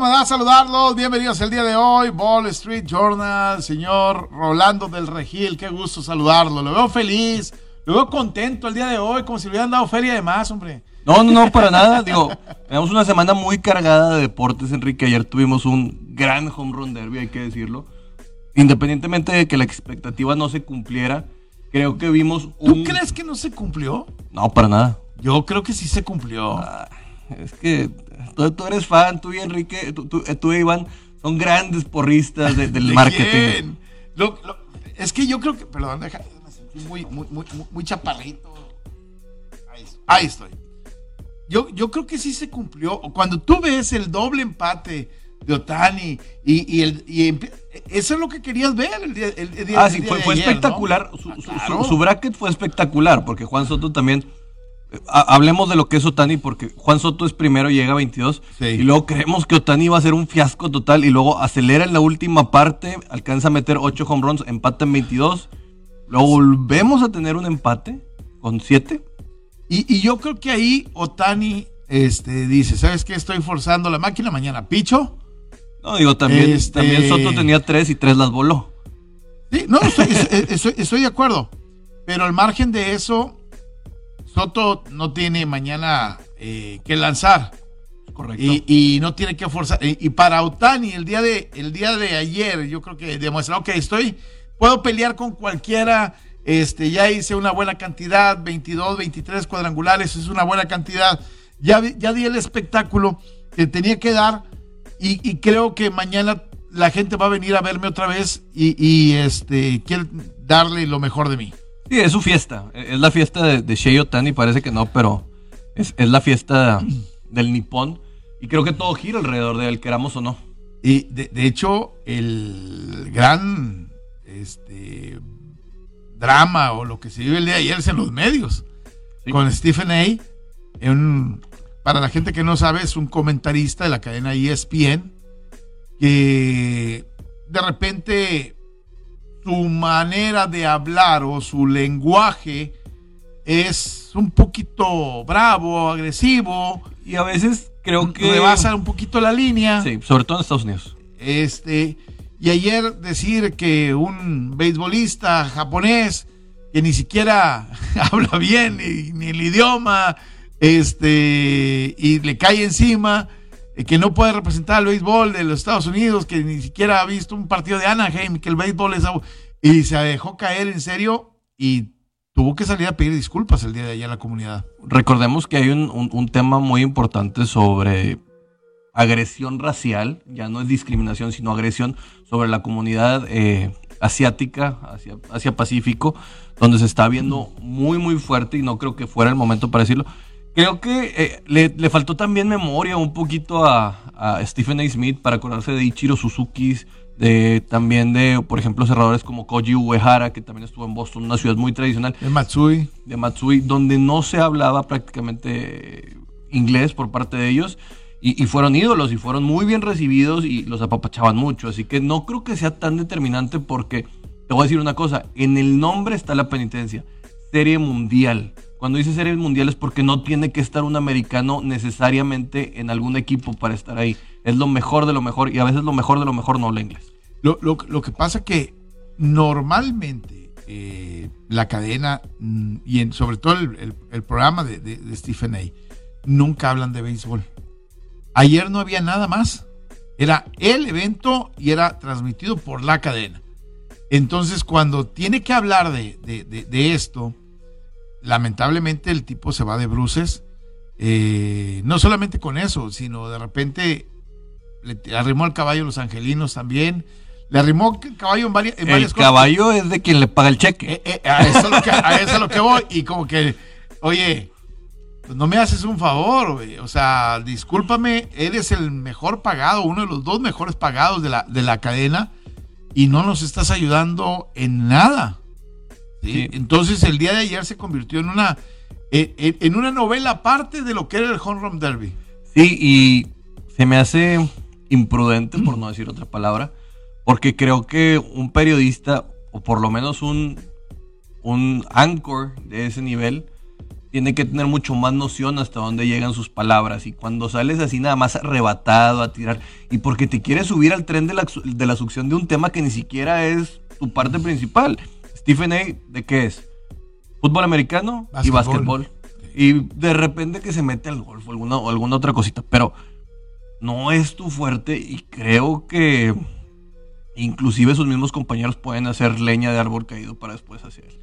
me da saludarlos. Bienvenidos el día de hoy. Ball Street Journal, señor Rolando del Regil. Qué gusto saludarlo. Lo veo feliz, lo veo contento el día de hoy, como si le hubieran dado feria de más, hombre. No, no, no, para nada. Digo, tenemos una semana muy cargada de deportes, Enrique. Ayer tuvimos un gran home run derby, hay que decirlo. Independientemente de que la expectativa no se cumpliera, creo que vimos un... ¿Tú crees que no se cumplió? No, para nada. Yo creo que sí se cumplió. Ah, es que tú, eres fan, tú y Enrique, tú, tú, Iván, son grandes porristas del marketing. es que yo creo que, perdón, deja, muy, muy, muy, muy chaparrito. Ahí, estoy. Yo, yo creo que sí se cumplió. Cuando tú ves el doble empate de Otani y, el, eso es lo que querías ver el día, el, día, Ah, sí, fue, espectacular. Ah, su, bracket fue espectacular porque Juan Soto también hablemos de lo que es Otani, porque Juan Soto es primero, llega a 22, y luego creemos que Otani va a ser un fiasco total, y luego acelera en la última parte, alcanza a meter 8 home runs, empata en 22, luego volvemos a tener un empate con 7. Y, yo creo que ahí Otani este, dice, ¿sabes qué? Estoy forzando la máquina mañana, picho. No, digo, también, este también Soto tenía 3 y 3 las voló. Sí, no, estoy de acuerdo. Pero al margen de eso, Soto no tiene mañana eh, que lanzar. Correcto. Y, no tiene que forzar. Y, para Otani, el día, de, el día de ayer, yo creo que demuestra, ok, estoy, puedo pelear con cualquiera. Este, ya hice una buena cantidad, 22, 23 cuadrangulares, es una buena cantidad. Ya, ya di el espectáculo que tenía que dar y, creo que mañana la gente va a venir a verme otra vez y, y este, quiere darle lo mejor de mí. Sí, es su fiesta. Es la fiesta de, de Shei Otani, parece que no, pero es, la fiesta del Nippon. Y creo que todo gira alrededor de él, queramos o no. Y de, hecho, el gran este, drama o lo que se vive el día de ayer es en los medios. Con Stephen A. para la gente que no sabe, es un comentarista de la cadena ESPN que de repente su manera de hablar o su lenguaje es un poquito bravo, agresivo. Y a veces creo que. Rebasa un poquito la línea. Sí, sobre todo en Estados Unidos. Este. Y ayer decir que un beisbolista japonés que ni siquiera habla bien ni, el idioma, este, y le cae encima eh, que no puede representar al béisbol de los Estados Unidos, que ni siquiera ha visto un partido de Anaheim, que el béisbol es... Y se dejó caer en serio y tuvo que salir a pedir disculpas el día de ayer a la comunidad. Recordemos que hay un, tema muy importante sobre agresión racial, ya no es discriminación, sino agresión sobre la comunidad eh, asiática, hacia, hacia Pacífico, donde se está viendo muy, muy fuerte y no creo que fuera el momento para decirlo. Creo que eh, le, faltó también memoria un poquito a, Stephen A. Smith para acordarse de Ichiro Suzuki, de, también de, por ejemplo, cerradores como Koji Uehara, que también estuvo en Boston, una ciudad muy tradicional. De Matsui. De Matsui, donde no se hablaba prácticamente inglés por parte de ellos. Y, fueron ídolos y fueron muy bien recibidos y los apapachaban mucho. Así que no creo que sea tan determinante porque, te voy a decir una cosa, en el nombre está la penitencia. Serie mundial. Cuando dice series mundiales porque no tiene que estar un americano necesariamente en algún equipo para estar ahí. Es lo mejor de lo mejor y a veces lo mejor de lo mejor no habla inglés. Lo, lo, que pasa que normalmente eh, la cadena mm, y en, sobre todo el, programa de, de, Stephen A. nunca hablan de béisbol. Ayer no había nada más. Era el evento y era transmitido por la cadena. Entonces, cuando tiene que hablar de, de esto, lamentablemente el tipo se va de bruces. Eh, no solamente con eso, sino de repente le arrimó el caballo a los angelinos también. Le arrimó el caballo en, varias, el caballo es de quien le paga el cheque. Eh, eh, a, eso es lo que, voy. Y como que, oye, pues no me haces un favor, O sea, discúlpame, eres el mejor pagado, uno de los dos mejores pagados de la, de la cadena y no nos estás ayudando en nada. Entonces el día de ayer se convirtió en una, en, una novela aparte de lo que era el Home Run Derby. Sí, y se me hace imprudente, por no decir otra palabra, porque creo que un periodista, o por lo menos un, un anchor de ese nivel, tiene que tener mucho más noción hasta dónde llegan sus palabras. Y cuando sales así nada más arrebatado a tirar, y porque te quieres subir al tren de la, de la succión de un tema que ni siquiera es tu parte principal. Stephen A., ¿de qué es? Fútbol americano y básquetbol. Y de repente que se mete al golf o alguna, o alguna otra cosita. Pero no es tu fuerte y creo que inclusive sus mismos compañeros pueden hacer leña de árbol caído para después hacer.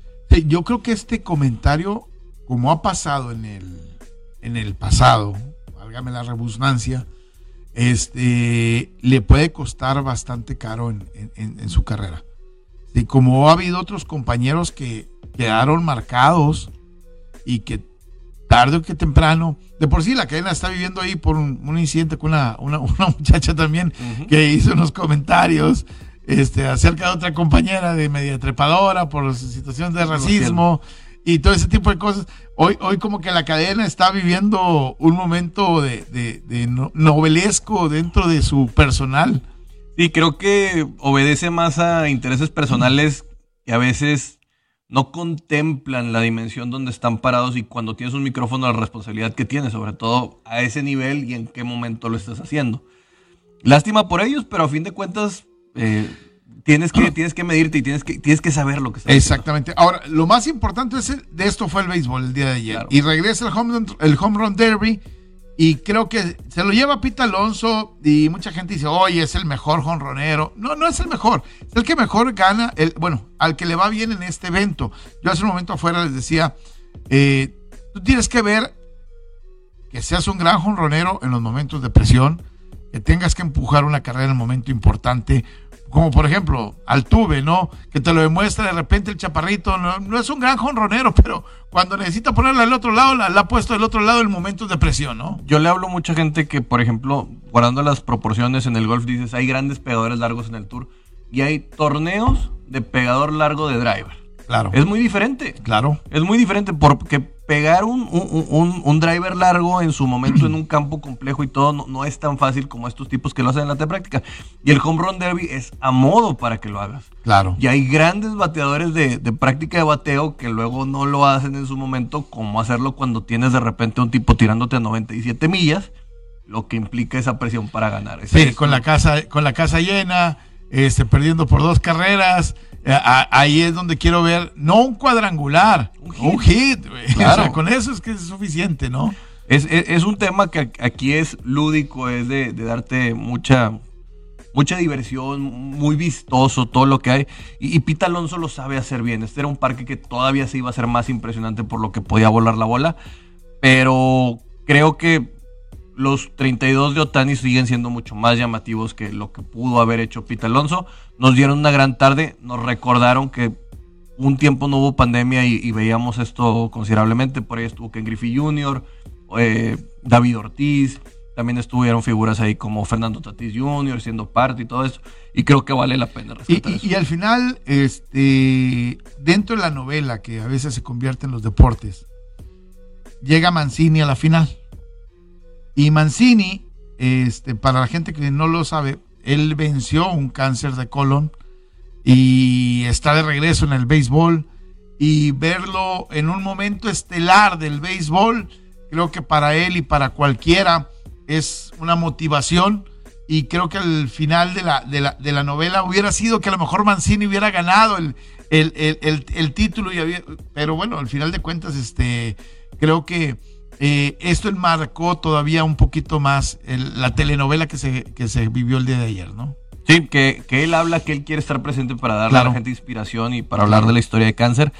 yo creo que este comentario como ha pasado en el, en el pasado, válgame la rebusnancia, este, le puede costar bastante caro en, su carrera. Y como ha habido otros compañeros que quedaron marcados y que tarde o que temprano, de por sí la cadena está viviendo ahí por un, incidente con una, muchacha también que hizo unos comentarios este, acerca de otra compañera de media trepadora por situaciones de racismo y todo ese tipo de cosas. Hoy, hoy como que la cadena está viviendo un momento de, novelesco dentro de su personal. Sí, creo que obedece más a intereses personales que a veces no contemplan la dimensión donde están parados y cuando tienes un micrófono la responsabilidad que tienes, sobre todo a ese nivel y en qué momento lo estás haciendo. Lástima por ellos, pero a fin de cuentas eh, tienes que, tienes que medirte y tienes que, tienes que saber lo que está Exactamente. Ahora, lo más importante es de esto fue el béisbol el día de ayer. Y regresa el home, run, el home run derby. Y creo que se lo lleva Pita Alonso y mucha gente dice, oye, es el mejor jonronero. No, no es el mejor. Es el que mejor gana, el, bueno, al que le va bien en este evento. Yo hace un momento afuera les decía, eh, tú tienes que ver que seas un gran jonronero en los momentos de presión, que tengas que empujar una carrera en el momento importante, como por ejemplo Altuve, ¿no? Que te lo demuestra de repente el chaparrito, no, es un gran jonronero, pero cuando necesita ponerla al otro lado, la, ha puesto del otro lado en momentos de presión, ¿no? Yo le hablo a mucha gente que, por ejemplo, guardando las proporciones en el golf, dices, hay grandes pegadores largos en el tour y hay torneos de pegador largo de driver. Claro. Es muy diferente. Claro. Es muy diferente porque pegar un, un, driver largo en su momento en un campo complejo y todo no, es tan fácil como estos tipos que lo hacen en la práctica. Y el home run derby es a modo para que lo hagas. Claro. Y hay grandes bateadores de, de práctica de bateo que luego no lo hacen en su momento, como hacerlo cuando tienes de repente un tipo tirándote a 97 millas, lo que implica esa presión para ganar. sí, con la, casa, con la casa llena, este, perdiendo por dos carreras eh, ahí es donde quiero ver, no un cuadrangular, un hit. Claro. con eso es que es suficiente, ¿no? Es, un tema que aquí es lúdico, es de, darte mucha, mucha diversión, muy vistoso todo lo que hay. Y, y, Pita Alonso lo sabe hacer bien. Este era un parque que todavía se iba a hacer más impresionante por lo que podía volar la bola. Pero creo que los 32 de Otani siguen siendo mucho más llamativos que lo que pudo haber hecho Pita Alonso. Nos dieron una gran tarde, nos recordaron que un tiempo no hubo pandemia y, veíamos esto considerablemente. Por ahí estuvo Ken Griffey Jr., eh, David Ortiz, también estuvieron figuras ahí como Fernando Tatis Jr. siendo parte y todo eso. Y creo que vale la pena y, y, al final, este, dentro de la novela que a veces se convierte en los deportes, llega Mancini a la final. Y Mancini, este, para la gente que no lo sabe, él venció un cáncer de colon y está de regreso en el béisbol. Y verlo en un momento estelar del béisbol, creo que para él y para cualquiera es una motivación. Y creo que al final de la, de la, novela hubiera sido que a lo mejor Mancini hubiera ganado el, el, título. Y pero bueno, al final de cuentas, este, creo que eh, esto enmarcó todavía un poquito más la telenovela que se, que se vivió el día de ayer, ¿no? Sí, que, él habla que él quiere estar presente para darle a la gente inspiración y para hablar de la historia de cáncer.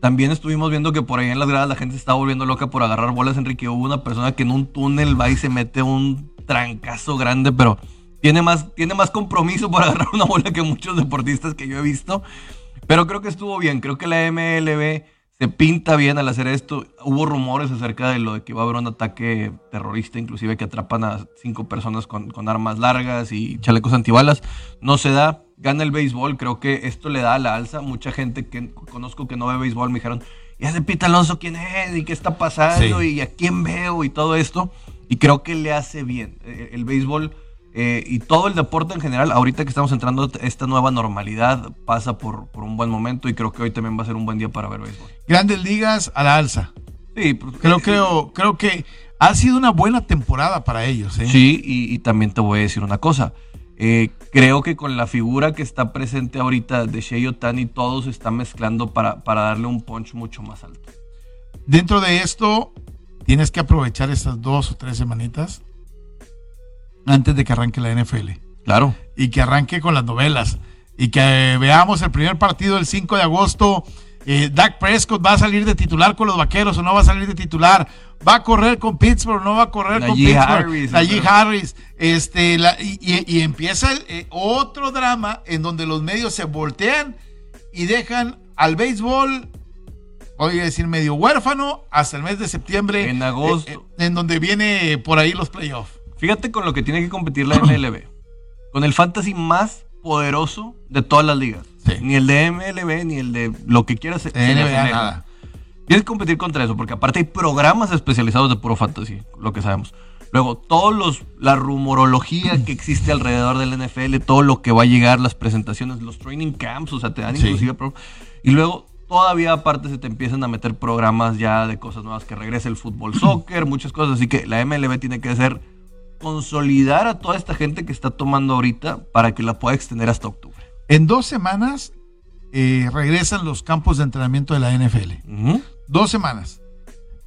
También estuvimos viendo que por ahí en las gradas la gente se estaba volviendo loca por agarrar bolas, Enrique. Hubo una persona que en un túnel va y se mete un trancazo grande, pero tiene más, tiene más compromiso por agarrar una bola que muchos deportistas que yo he visto. Pero creo que estuvo bien. Creo que la MLB se pinta bien al hacer esto. Hubo rumores acerca de lo de que va a haber un ataque terrorista, inclusive que atrapan a cinco personas con, armas largas y chalecos antibalas. No se da, gana el béisbol. Creo que esto le da a la alza. Mucha gente que conozco que no ve béisbol me dijeron, ¿y ese Pita Alonso quién es? ¿Y qué está pasando? ¿Y a quién veo? Y todo esto. Y creo que le hace bien. Eh, el béisbol eh, y todo el deporte en general, ahorita que estamos entrando esta nueva normalidad, pasa por, por, un buen momento y creo que hoy también va a ser un buen día para ver béisbol. Grandes ligas a la alza. Sí, pues, creo, eh, creo, creo que ha sido una buena temporada para ellos. ¿eh? Sí, y, también te voy a decir una cosa. creo que con la figura que está presente ahorita de Shea Otani, todo se está mezclando para, para darle un punch mucho más alto. Dentro de esto, tienes que aprovechar estas dos o tres semanitas antes de que arranque la NFL. Claro. Y que arranque con las novelas. Y que veamos el primer partido el 5 de agosto. Eh, Dak Prescott va a salir de titular con los vaqueros o no va a salir de titular. Va a correr con Pittsburgh o no va a correr con Pittsburgh. Harris, Harris. Este, y, empieza eh, otro drama en donde los medios se voltean y dejan al béisbol voy a decir medio huérfano hasta el mes de septiembre. En agosto. Eh, en donde viene por ahí los playoffs. Fíjate con lo que tiene que competir la MLB. con el fantasy más poderoso de todas las ligas. Ni el de MLB, ni el de lo que quieras. NBA, nada. Tienes que competir contra eso, porque aparte hay programas especializados de puro fantasy, lo que sabemos. Luego, todos los, la rumorología que existe alrededor del NFL, todo lo que va a llegar, las presentaciones, los training camps, o sea, te dan inclusive. Y luego, todavía aparte se te empiezan a meter programas ya de cosas nuevas, que regrese el fútbol, soccer, muchas cosas. Así que la MLB tiene que ser consolidar a toda esta gente que está tomando ahorita para que la pueda extender hasta octubre. En dos semanas eh, regresan los campos de entrenamiento de la NFL. Dos semanas.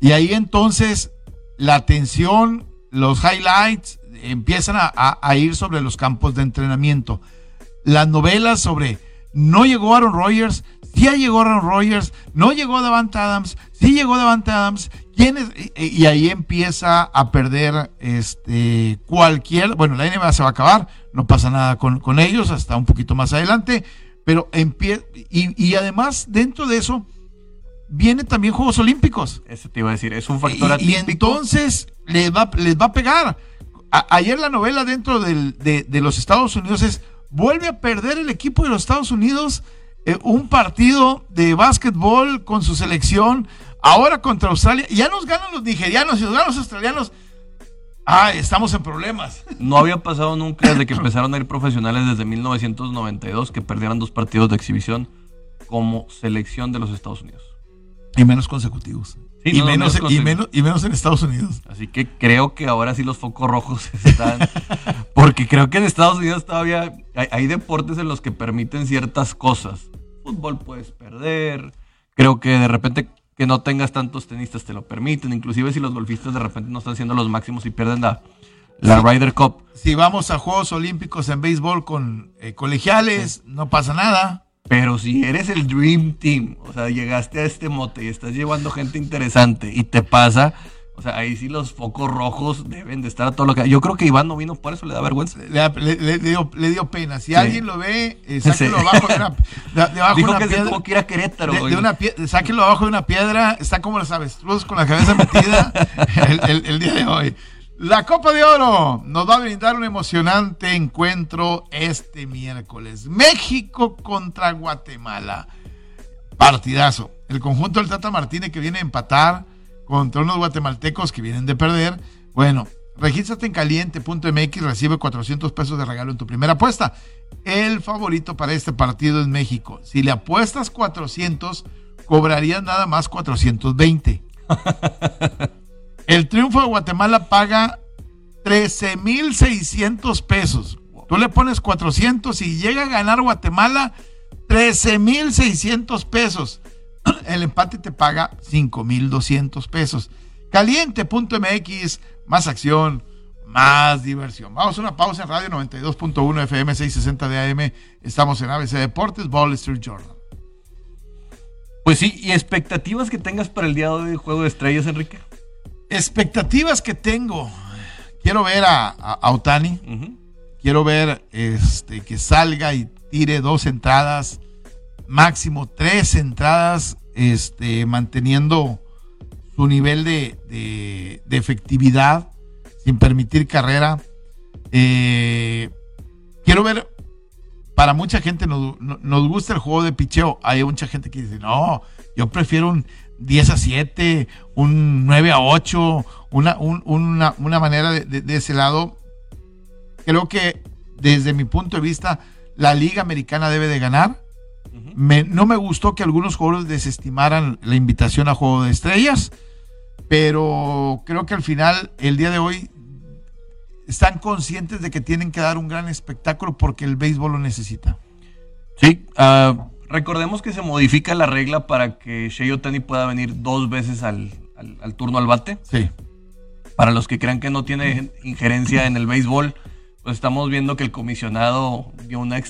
Y ahí entonces la atención, los highlights empiezan a, ir sobre los campos de entrenamiento. Las novelas sobre no llegó Aaron Rodgers, sí llegó Aaron Rodgers, no llegó Davante Adams, sí llegó Davante Adams y, ahí empieza a perder este, cualquier, bueno, la NBA se va a acabar, no pasa nada con, ellos hasta un poquito más adelante, pero empieza, y, además dentro de eso vienen también Juegos Olímpicos. Eso te iba a decir, es un factor Y, entonces les va, les va a pegar. ayer la novela dentro de, los Estados Unidos es, vuelve a perder el equipo de los Estados Unidos eh, un partido de básquetbol con su selección Ahora contra Australia, ya nos ganan los nigerianos y nos ganan los australianos. Ah, estamos en problemas. No había pasado nunca desde que empezaron a ir profesionales desde 1992 que perdieran dos partidos de exhibición como selección de los Estados Unidos. Y menos consecutivos. y, menos, y, menos, y menos en Estados Unidos. Así que creo que ahora sí los focos rojos están. porque creo que en Estados Unidos todavía hay, hay deportes en los que permiten ciertas cosas. Fútbol puedes perder. Creo que de repente que no tengas tantos tenistas te lo permiten, inclusive si los golfistas de repente no están siendo los máximos y pierden la, la Ryder Cup. Si vamos a Juegos Olímpicos en béisbol con eh, colegiales, no pasa nada. Pero si eres el Dream Team, o sea, llegaste a este mote y estás llevando gente interesante y te pasa, o sea, ahí sí los focos rojos deben de estar a todo lo que... Yo creo que Iván no vino por eso, le da vergüenza. Le, dio, pena. Si alguien lo ve, eh, sáquenlo abajo de una, Dijo que piedra. que ir a Querétaro. sáquenlo abajo de una piedra. Está como los avestruz con la cabeza metida el, día de hoy. La Copa de Oro nos va a brindar un emocionante encuentro este miércoles. México contra Guatemala. Partidazo. El conjunto del Tata Martínez que viene a empatar contra unos guatemaltecos que vienen de perder. Bueno, regístrate en caliente.mx y recibe 400 pesos de regalo en tu primera apuesta. El favorito para este partido es México. Si le apuestas 400, cobrarías nada más 420. El triunfo de Guatemala paga 13,600 pesos. Tú le pones 400 y llega a ganar Guatemala 13,600 pesos. El empate te paga 5,200 pesos. Caliente.mx, más acción, más diversión. Vamos a una pausa en radio 92.1 FM 660 de AM. Estamos en ABC Deportes, Ball Street Journal. Pues sí, y expectativas que tengas para el día de hoy de Juego de Estrellas, Enrique. Expectativas que tengo. Quiero ver a, Otani. Quiero ver este, que salga y tire dos entradas máximo tres entradas este, manteniendo su nivel de, efectividad sin permitir carrera. Eh, quiero ver, para mucha gente nos, nos, gusta el juego de picheo. Hay mucha gente que dice, no, yo prefiero un 10 a 7, un 9 a 8, una, una, manera de, ese lado. Creo que desde mi punto de vista, la Liga Americana debe de ganar. No me gustó que algunos jugadores desestimaran la invitación a Juego de Estrellas, pero creo que al final, el día de hoy, están conscientes de que tienen que dar un gran espectáculo porque el béisbol lo necesita. Sí, uh, Recordemos que se modifica la regla para que Shea Otani pueda venir dos veces al, turno al bate. Sí. Para los que crean que no tiene injerencia en el béisbol, pues estamos viendo que el comisionado dio una,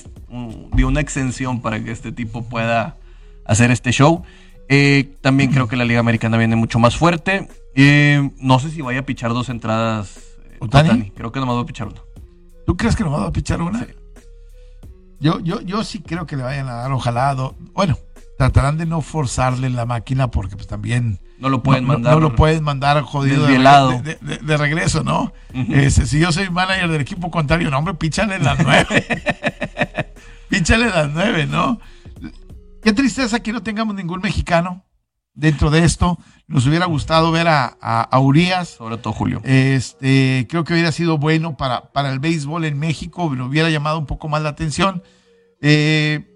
dio una exención para que este tipo pueda hacer este show. Eh, también creo que la Liga Americana viene mucho más fuerte. Eh, no sé si vaya a pichar dos entradas. Eh, ¿Otani? Creo que nomás va a pichar una. ¿Tú crees que nomás va a pichar una? Sí. Yo, yo, yo sí creo que le vayan a dar, ojalá, bueno, tratarán de no forzarle la máquina porque pues también... No lo pueden mandar. No, lo pueden mandar jodido de, de, regreso, ¿no? Este, si yo soy manager del equipo contrario, no, hombre, píchale las nueve. píchale las nueve, ¿no? Qué tristeza que no tengamos ningún mexicano dentro de esto. Nos hubiera gustado ver a, a, Urias. Sobre todo Julio. Este, creo que hubiera sido bueno para, para el béisbol en México, me hubiera llamado un poco más la atención. Eh,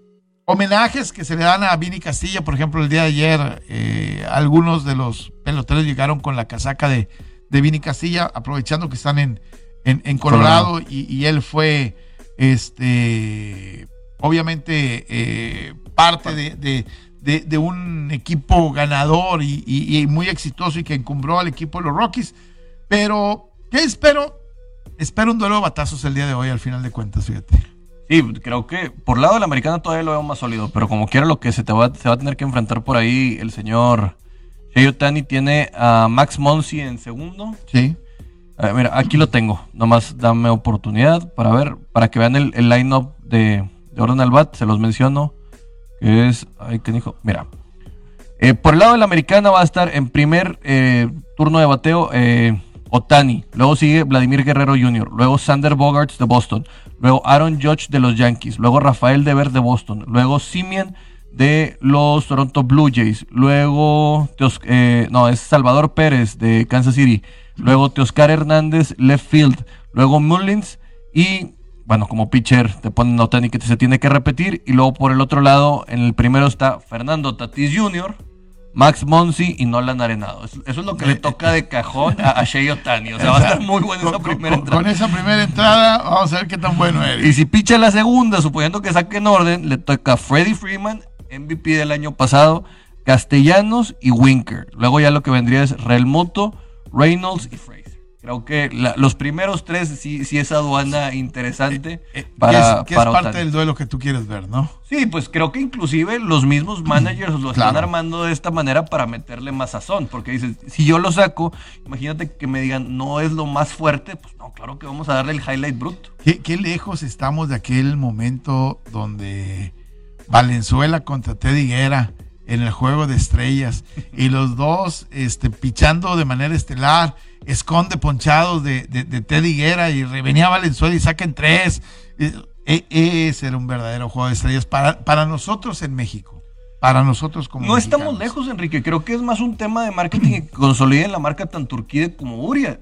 homenajes que se le dan a Vini Castilla, por ejemplo, el día de ayer, eh, algunos de los peloteros llegaron con la casaca de, de Vini Castilla, aprovechando que están en, en, Colorado, Y, él fue, este, obviamente, eh, parte de de, un equipo ganador y, muy exitoso y que encumbró al equipo de los Rockies. Pero, ¿qué espero? Espero un duelo de batazos el día de hoy, al final de cuentas, fíjate. Sí, creo que por lado de la americana todavía lo veo más sólido, pero como quiera lo que se, te va, se va a tener que enfrentar por ahí el señor Sheyotani tiene a Max Monsi en segundo. Sí. mira, aquí lo tengo. Nomás dame oportunidad para ver, para que vean el, el line-up de, de orden al bat. Se los menciono es, ay, ¿qué dijo? Mira, eh, por el lado de la americana va a estar en primer eh, turno de bateo eh, Otani, luego sigue Vladimir Guerrero Jr., luego Sander Bogarts de Boston, luego Aaron Judge de los Yankees, luego Rafael Dever de Boston, luego Simeon de los Toronto Blue Jays, luego no, es Salvador Pérez de Kansas City, luego Teoscar Hernández left field, luego Mullins y bueno, como pitcher te ponen a Otani que se tiene que repetir. Y luego por el otro lado, en el primero está Fernando Tatis Jr., Max Monsi y Nolan Arenado. Eso, es lo que le toca de cajón a, a Shea Otani. O sea, va a estar muy bueno esa primera entrada. Con esa primera entrada, vamos a ver qué tan bueno es. Y si picha la segunda, suponiendo que saque en orden, le toca a Freddie Freeman, MVP del año pasado, Castellanos y Winker. Luego ya lo que vendría es Relmoto, Reynolds y Fraser. Creo que los primeros tres sí, sí es aduana interesante eh, eh, para. Que es, parte del duelo que tú quieres ver, ¿no? Sí, pues creo que inclusive los mismos managers lo están armando de esta manera para meterle más sazón. Porque dices, si yo lo saco, imagínate que me digan, no es lo más fuerte, pues no, claro que vamos a darle el highlight bruto. ¿Qué, qué lejos estamos de aquel momento donde Valenzuela contra Teddy Guerra en el juego de estrellas y los dos este, pichando de manera estelar esconde ponchados de, de, de Ted Higuera y venía Valenzuela y saquen tres. E, e, ese era un verdadero juego de estrellas para, para nosotros en México. Para nosotros como No estamos lejos, Enrique. Creo que es más un tema de marketing que consoliden la marca tan turquía como Urias.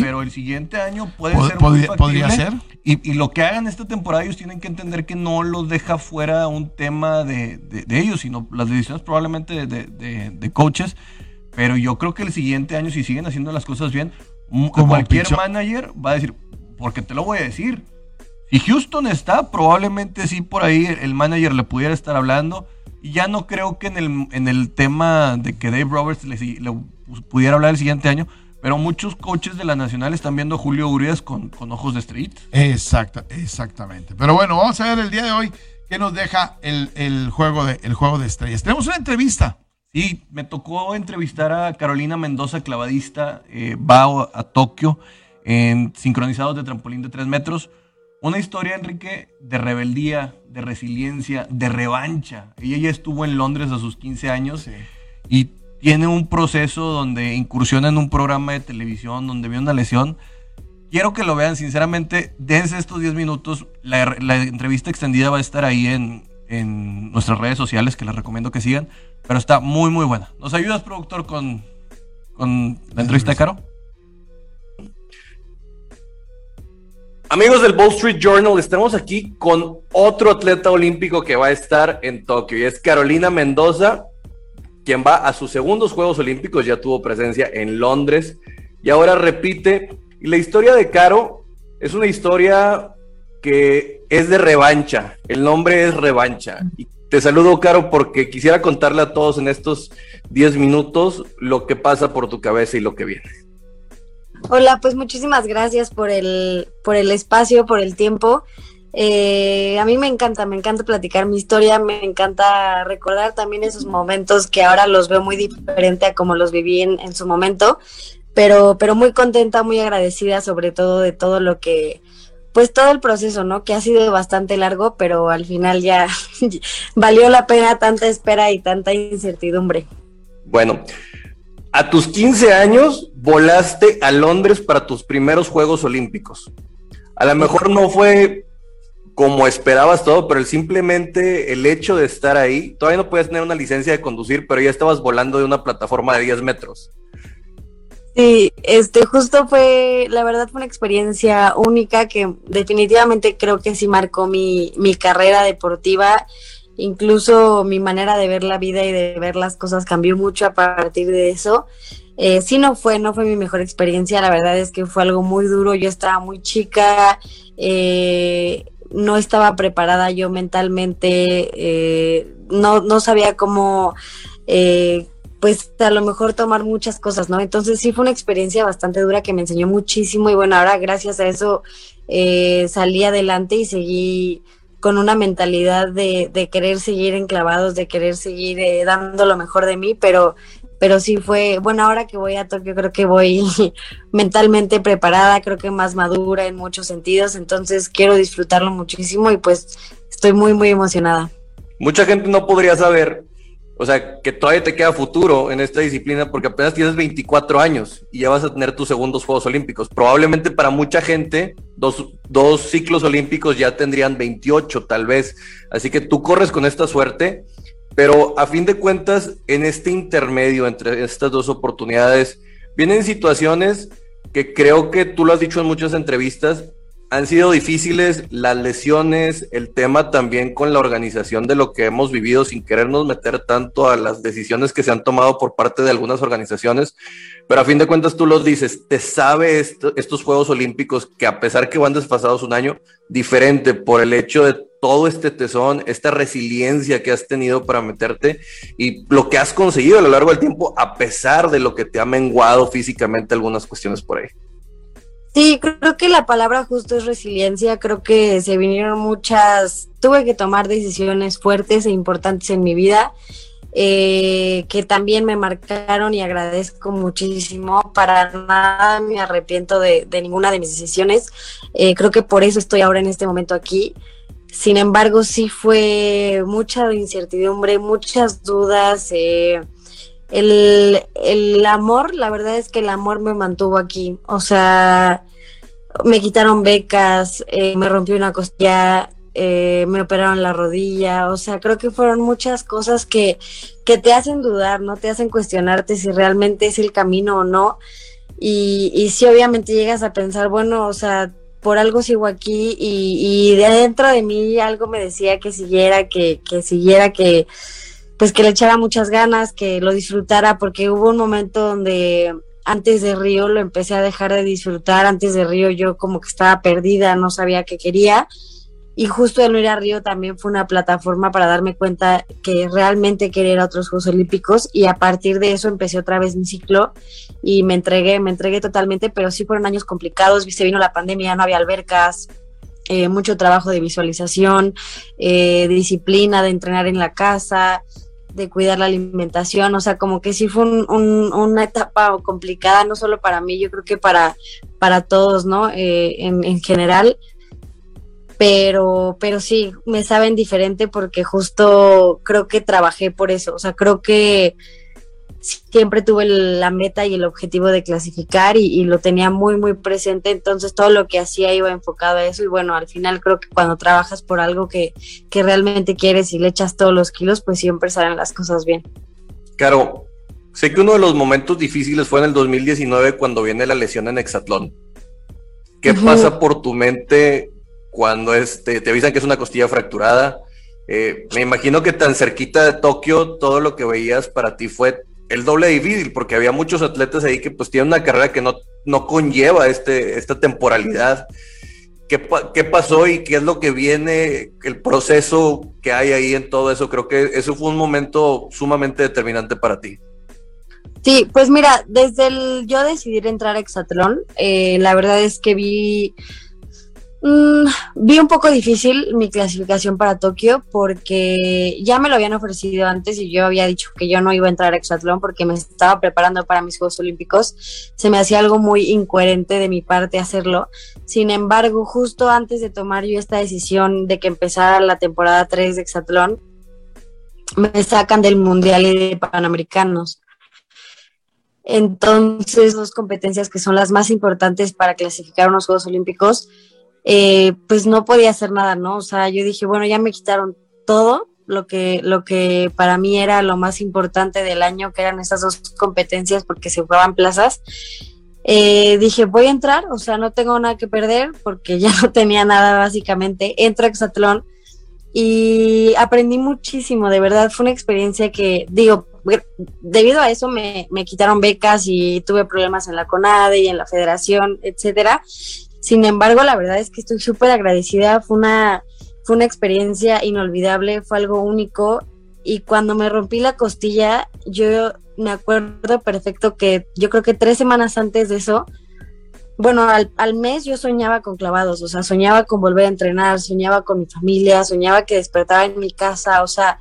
Pero el siguiente año puede ser muy Podría ser. Y, lo que hagan esta temporada, ellos tienen que entender que no los deja fuera un tema de, de, ellos, sino las decisiones probablemente de, de coaches pero yo creo que el siguiente año, si siguen haciendo las cosas bien, cualquier manager va a decir, porque te lo voy a decir. Si Houston está, probablemente sí por ahí el manager le pudiera estar hablando. Y ya no creo que en el, en el tema de que Dave Roberts le, pudiera hablar el siguiente año. Pero muchos coaches de la Nacional están viendo a Julio Urias con, ojos de street. Exacta, exactamente. Pero bueno, vamos a ver el día de hoy qué nos deja el, juego, de, el juego de estrellas. Tenemos una entrevista Sí, me tocó entrevistar a Carolina Mendoza, clavadista, eh, va a, Tokio en sincronizados de trampolín de tres metros. Una historia, Enrique, de rebeldía, de resiliencia, de revancha. Ella ya estuvo en Londres a sus 15 años y tiene un proceso donde incursiona en un programa de televisión donde vio una lesión. Quiero que lo vean, sinceramente, dense estos 10 minutos. La, entrevista extendida va a estar ahí en, en, nuestras redes sociales, que les recomiendo que sigan, pero está muy, muy buena. ¿Nos ayudas, productor, con, con la entrevista de Caro? Amigos del Wall Street Journal, estamos aquí con otro atleta olímpico que va a estar en Tokio y es Carolina Mendoza, quien va a sus segundos Juegos Olímpicos, ya tuvo presencia en Londres y ahora repite. Y la historia de Caro es una historia que es de revancha, el nombre es revancha. Y te saludo, Caro, porque quisiera contarle a todos en estos 10 minutos lo que pasa por tu cabeza y lo que viene. Hola, pues muchísimas gracias por el, por el espacio, por el tiempo. Eh, a mí me encanta, me encanta platicar mi historia, me encanta recordar también esos momentos que ahora los veo muy diferente a como los viví en, en su momento, pero, pero muy contenta, muy agradecida sobre todo de todo lo que, pues todo el proceso, ¿no? Que ha sido bastante largo, pero al final ya valió la pena tanta espera y tanta incertidumbre. Bueno, a tus 15 años volaste a Londres para tus primeros Juegos Olímpicos. A lo mejor no fue como esperabas todo, pero simplemente el hecho de estar ahí, todavía no puedes tener una licencia de conducir, pero ya estabas volando de una plataforma de 10 metros. Sí, este justo fue, la verdad fue una experiencia única que definitivamente creo que sí marcó mi, mi carrera deportiva. Incluso mi manera de ver la vida y de ver las cosas cambió mucho a partir de eso. Eh, sí no fue, no fue mi mejor experiencia, la verdad es que fue algo muy duro, yo estaba muy chica, eh, no estaba preparada yo mentalmente, eh, no, no sabía cómo, eh, pues a lo mejor tomar muchas cosas, ¿no? Entonces sí fue una experiencia bastante dura que me enseñó muchísimo y bueno, ahora gracias a eso salí adelante y seguí con una mentalidad de, de querer seguir enclavados, de querer seguir eh, dando lo mejor de mí, pero, pero sí fue, bueno, ahora que voy a Tokio creo que voy mentalmente preparada, creo que más madura en muchos sentidos, entonces quiero disfrutarlo muchísimo y pues estoy muy, muy emocionada. Mucha gente no podría saber o sea, que todavía te queda futuro en esta disciplina porque apenas tienes 24 años y ya vas a tener tus segundos Juegos Olímpicos. Probablemente para mucha gente, dos, dos ciclos olímpicos ya tendrían 28 tal vez. Así que tú corres con esta suerte, pero a fin de cuentas, en este intermedio entre estas dos oportunidades, vienen situaciones que creo que tú lo has dicho en muchas entrevistas, han sido difíciles las lesiones, el tema también con la organización de lo que hemos vivido sin querernos meter tanto a las decisiones que se han tomado por parte de algunas organizaciones, pero a fin de cuentas tú los dices, te sabe estos Juegos Olímpicos que a pesar que van desfasados un año, diferente por el hecho de todo este tesón, esta resiliencia que has tenido para meterte y lo que has conseguido a lo largo del tiempo, a pesar de lo que te ha menguado físicamente algunas cuestiones por ahí. Sí, creo que la palabra justo es resiliencia. Creo que se vinieron muchas, tuve que tomar decisiones fuertes e importantes en mi vida, eh, que también me marcaron y agradezco muchísimo. Para nada me arrepiento de, ninguna de mis decisiones. Eh, creo que por eso estoy ahora en este momento aquí. Sin embargo, sí fue mucha incertidumbre, muchas dudas. Eh, el, el amor, la verdad es que el amor me mantuvo aquí. O sea, me quitaron becas, eh, me rompió una costilla, eh, me operaron la rodilla, o sea, creo que fueron muchas cosas que, que te hacen dudar, ¿no? Te hacen cuestionarte si realmente es el camino o no. Y, y si obviamente llegas a pensar, bueno, o sea, por algo sigo aquí y, y de adentro de mí algo me decía que siguiera, que, que siguiera, que pues que le echara muchas ganas, que lo disfrutara, porque hubo un momento donde antes de Río lo empecé a dejar de disfrutar, antes de Río yo como que estaba perdida, no sabía qué quería. Y justo el ir a Río también fue una plataforma para darme cuenta que realmente quería ir a otros Juegos Olímpicos y a partir de eso empecé otra vez mi ciclo y me entregué, me entregué totalmente, pero sí fueron años complicados, se vino la pandemia, no había albercas, eh, mucho trabajo de visualización, eh, disciplina de entrenar en la casa, de cuidar la alimentación, o sea, como que sí fue una etapa complicada, no solo para mí, yo creo que para, para todos, ¿no? Eh, en, general, pero, pero sí, me saben diferente porque justo creo que trabajé por eso, o sea, creo que siempre tuve la meta y el objetivo de clasificar y, lo tenía muy, muy presente, entonces todo lo que hacía iba enfocado a eso y bueno, al final creo que cuando trabajas por algo que, que realmente quieres y le echas todos los kilos, pues siempre salen las cosas bien. Claro, sé que uno de los momentos difíciles fue en el 2019 cuando viene la lesión en Hexatlón. ¿Qué pasa por tu mente cuando este, te avisan que es una costilla fracturada? Eh, me imagino que tan cerquita de Tokio, todo lo que veías para ti fue el doble difícil, porque había muchos atletas ahí que pues tienen una carrera que no, no conlleva este, esta temporalidad. ¿Qué, ¿Qué, pasó y qué es lo que viene, el proceso que hay ahí en todo eso? Creo que eso fue un momento sumamente determinante para ti. Sí, pues mira, desde el yo decidir entrar a Exatlón, eh, la verdad es que vi Mm, vi un poco difícil mi clasificación para Tokio porque ya me lo habían ofrecido antes y yo había dicho que yo no iba a entrar a Exatlón porque me estaba preparando para mis Juegos Olímpicos. Se me hacía algo muy incoherente de mi parte hacerlo. Sin embargo, justo antes de tomar yo esta decisión de que empezara la temporada 3 de Exatlón, me sacan del Mundial y de Panamericanos. Entonces, dos competencias que son las más importantes para clasificar unos Juegos Olímpicos eh, pues no podía hacer nada, ¿no? O sea, yo dije, bueno, ya me quitaron todo lo que, lo que para mí era lo más importante del año, que eran esas dos competencias porque se jugaban plazas. Eh, dije, voy a entrar, o sea, no tengo nada que perder porque ya no tenía nada básicamente. Entro a Exatlón y aprendí muchísimo, de verdad, fue una experiencia que, digo, debido a eso me, me quitaron becas y tuve problemas en la CONADE y en la federación, etcétera. Sin embargo, la verdad es que estoy súper agradecida. Fue una, fue una experiencia inolvidable, fue algo único. Y cuando me rompí la costilla, yo me acuerdo perfecto que yo creo que tres semanas antes de eso, bueno, al, al, mes yo soñaba con clavados, o sea, soñaba con volver a entrenar, soñaba con mi familia, soñaba que despertaba en mi casa, o sea,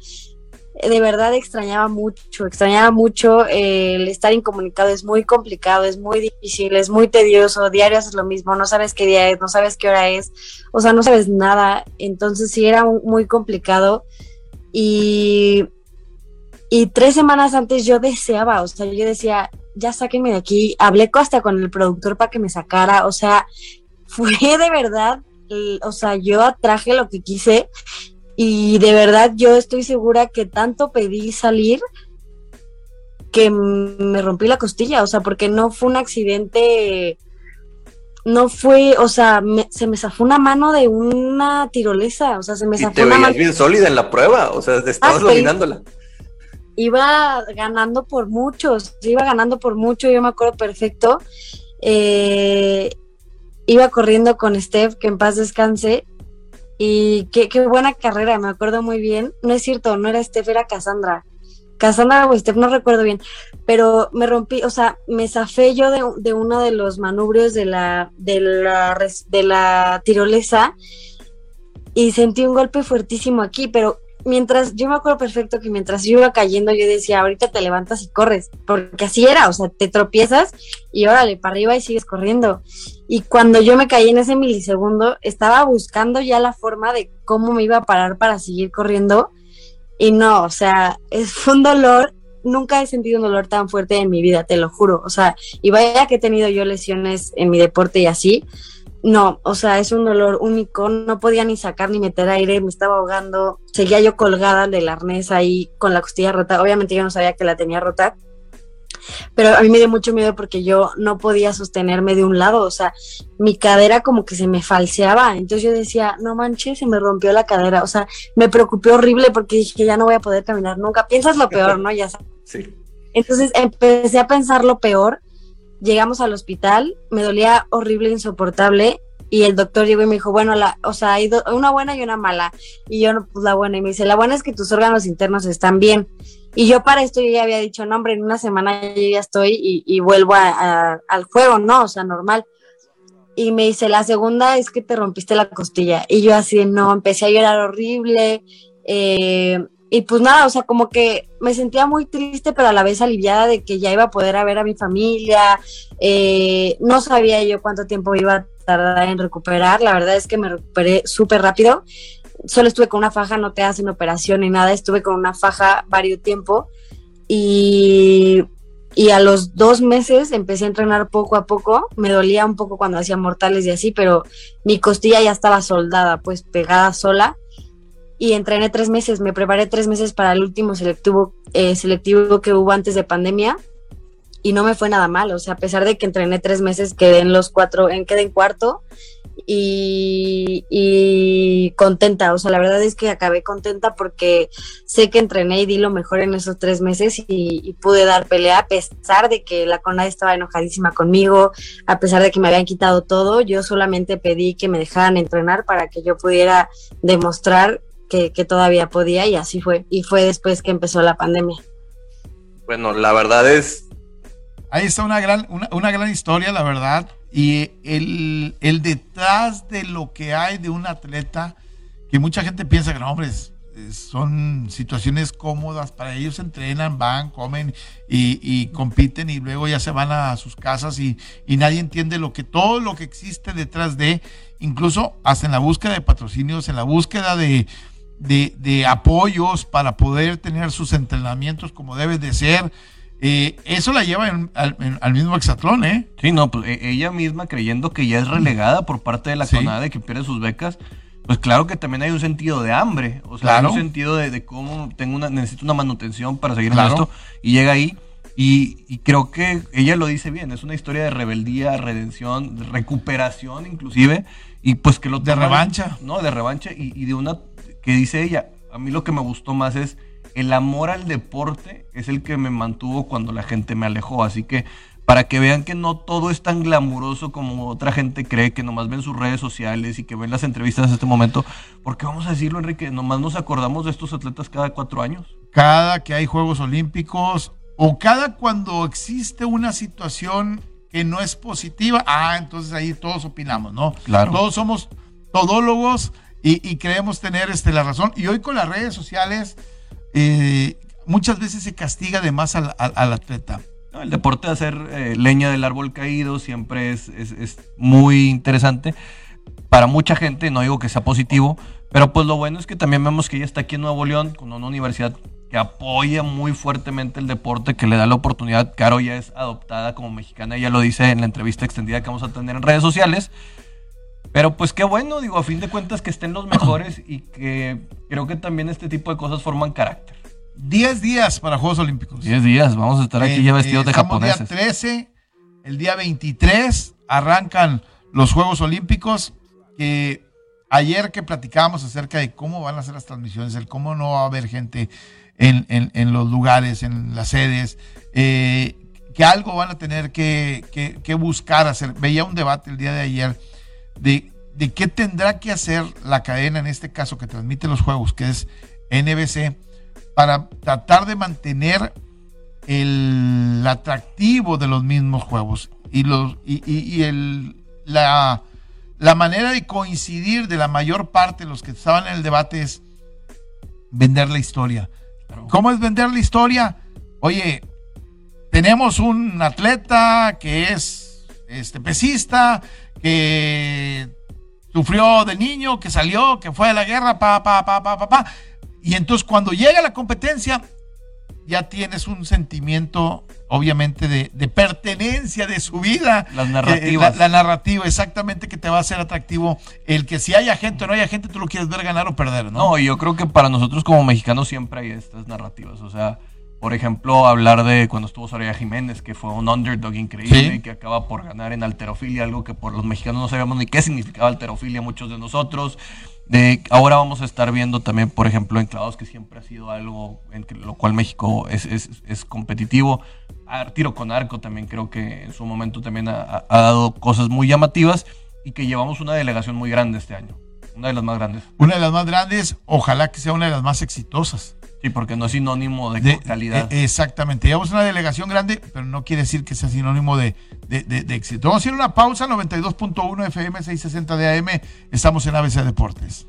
de verdad extrañaba mucho, extrañaba mucho eh, el estar incomunicado, es muy complicado, es muy difícil, es muy tedioso, diario haces lo mismo, no sabes qué día es, no sabes qué hora es, o sea, no sabes nada, entonces sí era muy complicado. Y, y tres semanas antes yo deseaba, o sea, yo decía, ya sáquenme de aquí, hablé hasta con el productor para que me sacara, o sea, fue de verdad, o sea, yo atraje lo que quise y de verdad yo estoy segura que tanto pedí salir que me rompí la costilla, o sea, porque no fue un accidente, no fue, o sea, se me zafó una mano de una tirolesa, o sea, se me zafó te una veías bien sólida en la prueba, o sea, estabas ah, dominándola. Iba ganando por muchos, iba ganando por mucho, yo me acuerdo perfecto. Eh, iba corriendo con Steph, que en paz descanse, y qué, qué, buena carrera, me acuerdo muy bien. No es cierto, no era Steph, era Cassandra. Cassandra o Steph, no recuerdo bien. Pero me rompí, o sea, me zafé yo de, de uno de los manubrios de la, de la, de la tirolesa y sentí un golpe fuertísimo aquí, pero mientras, yo me acuerdo perfecto que mientras yo iba cayendo, yo decía, ahorita te levantas y corres, porque así era, o sea, te tropiezas y órale, para arriba y sigues corriendo. Y cuando yo me caí en ese milisegundo, estaba buscando ya la forma de cómo me iba a parar para seguir corriendo. Y no, o sea, es, un dolor. Nunca he sentido un dolor tan fuerte en mi vida, te lo juro. O sea, y vaya que he tenido yo lesiones en mi deporte y así. No, o sea, es un dolor único. No podía ni sacar ni meter aire, me estaba ahogando. Seguía yo colgada del arnés ahí con la costilla rota. Obviamente yo no sabía que la tenía rota pero a mí me dio mucho miedo porque yo no podía sostenerme de un lado, o sea, mi cadera como que se me falseaba, entonces yo decía, no manches, se me rompió la cadera, o sea, me preocupé horrible porque dije, ya no voy a poder caminar nunca, piensas lo peor, ¿no? Ya sabes. Sí. Entonces empecé a pensar lo peor, llegamos al hospital, me dolía horrible, insoportable, y el doctor llegó y me dijo, bueno, o sea, hay una buena y una mala. Y yo, pues la buena, y me dice, la buena es que tus órganos internos están bien. Y yo para esto yo ya había dicho, no, hombre, en una semana ya estoy y, vuelvo al juego, ¿no? O sea, normal. Y me dice, la segunda es que te rompiste la costilla. Y yo así, no, empecé a llorar horrible. Eh, y pues nada, o sea, como que me sentía muy triste, pero a la vez aliviada de que ya iba a poder ver a mi familia. Eh, no sabía yo cuánto tiempo iba a tardar en recuperar. La verdad es que me recuperé súper rápido solo estuve con una faja, no te hacen operación ni nada, estuve con una faja varios tiempo y, y a los dos meses empecé a entrenar poco a poco. Me dolía un poco cuando hacía mortales y así, pero mi costilla ya estaba soldada, pues pegada sola. Y entrené tres meses, me preparé tres meses para el último selectivo, eh, selectivo que hubo antes de pandemia y no me fue nada mal. O sea, a pesar de que entrené tres meses, quedé en los cuatro, en, quedé en cuarto y, contenta. O sea, la verdad es que acabé contenta porque sé que entrené y di lo mejor en esos tres meses y, pude dar pelea a pesar de que la CONAD estaba enojadísima conmigo, a pesar de que me habían quitado todo. Yo solamente pedí que me dejaran entrenar para que yo pudiera demostrar que, que todavía podía y así fue. Y fue después que empezó la pandemia. Bueno, la verdad es Ahí está una gran, una, gran historia, la verdad. Y el, detrás de lo que hay de un atleta, que mucha gente piensa que no, hombre, son situaciones cómodas para ellos, entrenan, van, comen y, compiten y luego ya se van a sus casas y, nadie entiende lo que todo lo que existe detrás de, incluso hasta en la búsqueda de patrocinios, en la búsqueda de, de apoyos para poder tener sus entrenamientos como debe de ser eh, eso la lleva al mismo exatlón, ¿eh? Sí, no, pues e, ella misma creyendo que ya es relegada por parte de la CONADE, que pierde sus becas, pues claro que también hay un sentido de hambre, o sea, hay un sentido de, cómo tengo una, necesito una manutención para seguir en esto, y llega ahí, y, creo que ella lo dice bien, es una historia de rebeldía, redención, de recuperación inclusive, y pues que lo... De revancha. No, de revancha, y, y de una que dice ella, a mí lo que me gustó más es el amor al deporte es el que me mantuvo cuando la gente me alejó. Así que para que vean que no todo es tan glamuroso como otra gente cree, que nomás ven sus redes sociales y que ven las entrevistas en este momento, porque vamos a decirlo, Enrique, nomás nos acordamos de estos atletas cada cuatro años. Cada que hay Juegos Olímpicos o cada cuando existe una situación que no es positiva, ah, entonces ahí todos opinamos, ¿no? Claro. Todos somos todólogos y, creemos tener este, la razón. Y hoy con las redes sociales eh, muchas veces se castiga de más al, atleta. el deporte de hacer eh, leña del árbol caído siempre es, muy interesante para mucha gente, no digo que sea positivo, pero pues lo bueno es que también vemos que ella está aquí en Nuevo León con una universidad que apoya muy fuertemente el deporte, que le da la oportunidad. Caro ya es adoptada como mexicana, ella lo dice en la entrevista extendida que vamos a tener en redes sociales. Pero pues qué bueno, digo, a fin de cuentas que estén los mejores y que creo que también este tipo de cosas forman carácter. 10 días para Juegos Olímpicos. 10 días, vamos a estar aquí ya vestidos de japoneses. El día 13, el día 23 arrancan los Juegos Olímpicos que ayer que platicábamos acerca de cómo van a ser las transmisiones, el cómo no va a haber gente en, los lugares, en las sedes, eh, que algo van a tener que, que buscar hacer. Veía un debate el día de ayer de, qué tendrá que hacer la cadena, en este caso que transmite los juegos, que es NBC, para tratar de mantener el atractivo de los mismos juegos y, los, y, el, la, la, manera de coincidir de la mayor parte de los que estaban en el debate es vender la historia. ¿Cómo es vender la historia? Oye, tenemos un atleta que es este pesista, que sufrió de niño, que salió, que fue a la guerra, pa, pa, pa, pa, pa, pa. Y entonces cuando llega la competencia, ya tienes un sentimiento, obviamente, de, pertenencia de su vida. Las narrativas. la, narrativa, exactamente, que te va a hacer atractivo. El que si haya gente o no haya gente, tú lo quieres ver ganar o perder, ¿no? No, yo creo que para nosotros como mexicanos siempre hay estas narrativas. O sea, por ejemplo, hablar de cuando estuvo Soraya Jiménez, que fue un underdog increíble y que acaba por ganar en alterofilia, algo que por los mexicanos no sabíamos ni qué significaba alterofilia, muchos de nosotros. De, ahora vamos a estar viendo también, por ejemplo, enclavados, que siempre ha sido algo en lo cual México es, es, es competitivo. tiro con arco también creo que en su momento también ha, ha dado cosas muy llamativas y que llevamos una delegación muy grande este año. Una de las más grandes. Una de las más grandes, ojalá que sea una de las más exitosas. Sí, porque no es sinónimo de, calidad. Eh, exactamente. Llevamos una delegación grande, pero no quiere decir que sea sinónimo de, éxito. Vamos a hacer una pausa, 92.1 FM 660 de AM. Estamos en ABC Deportes.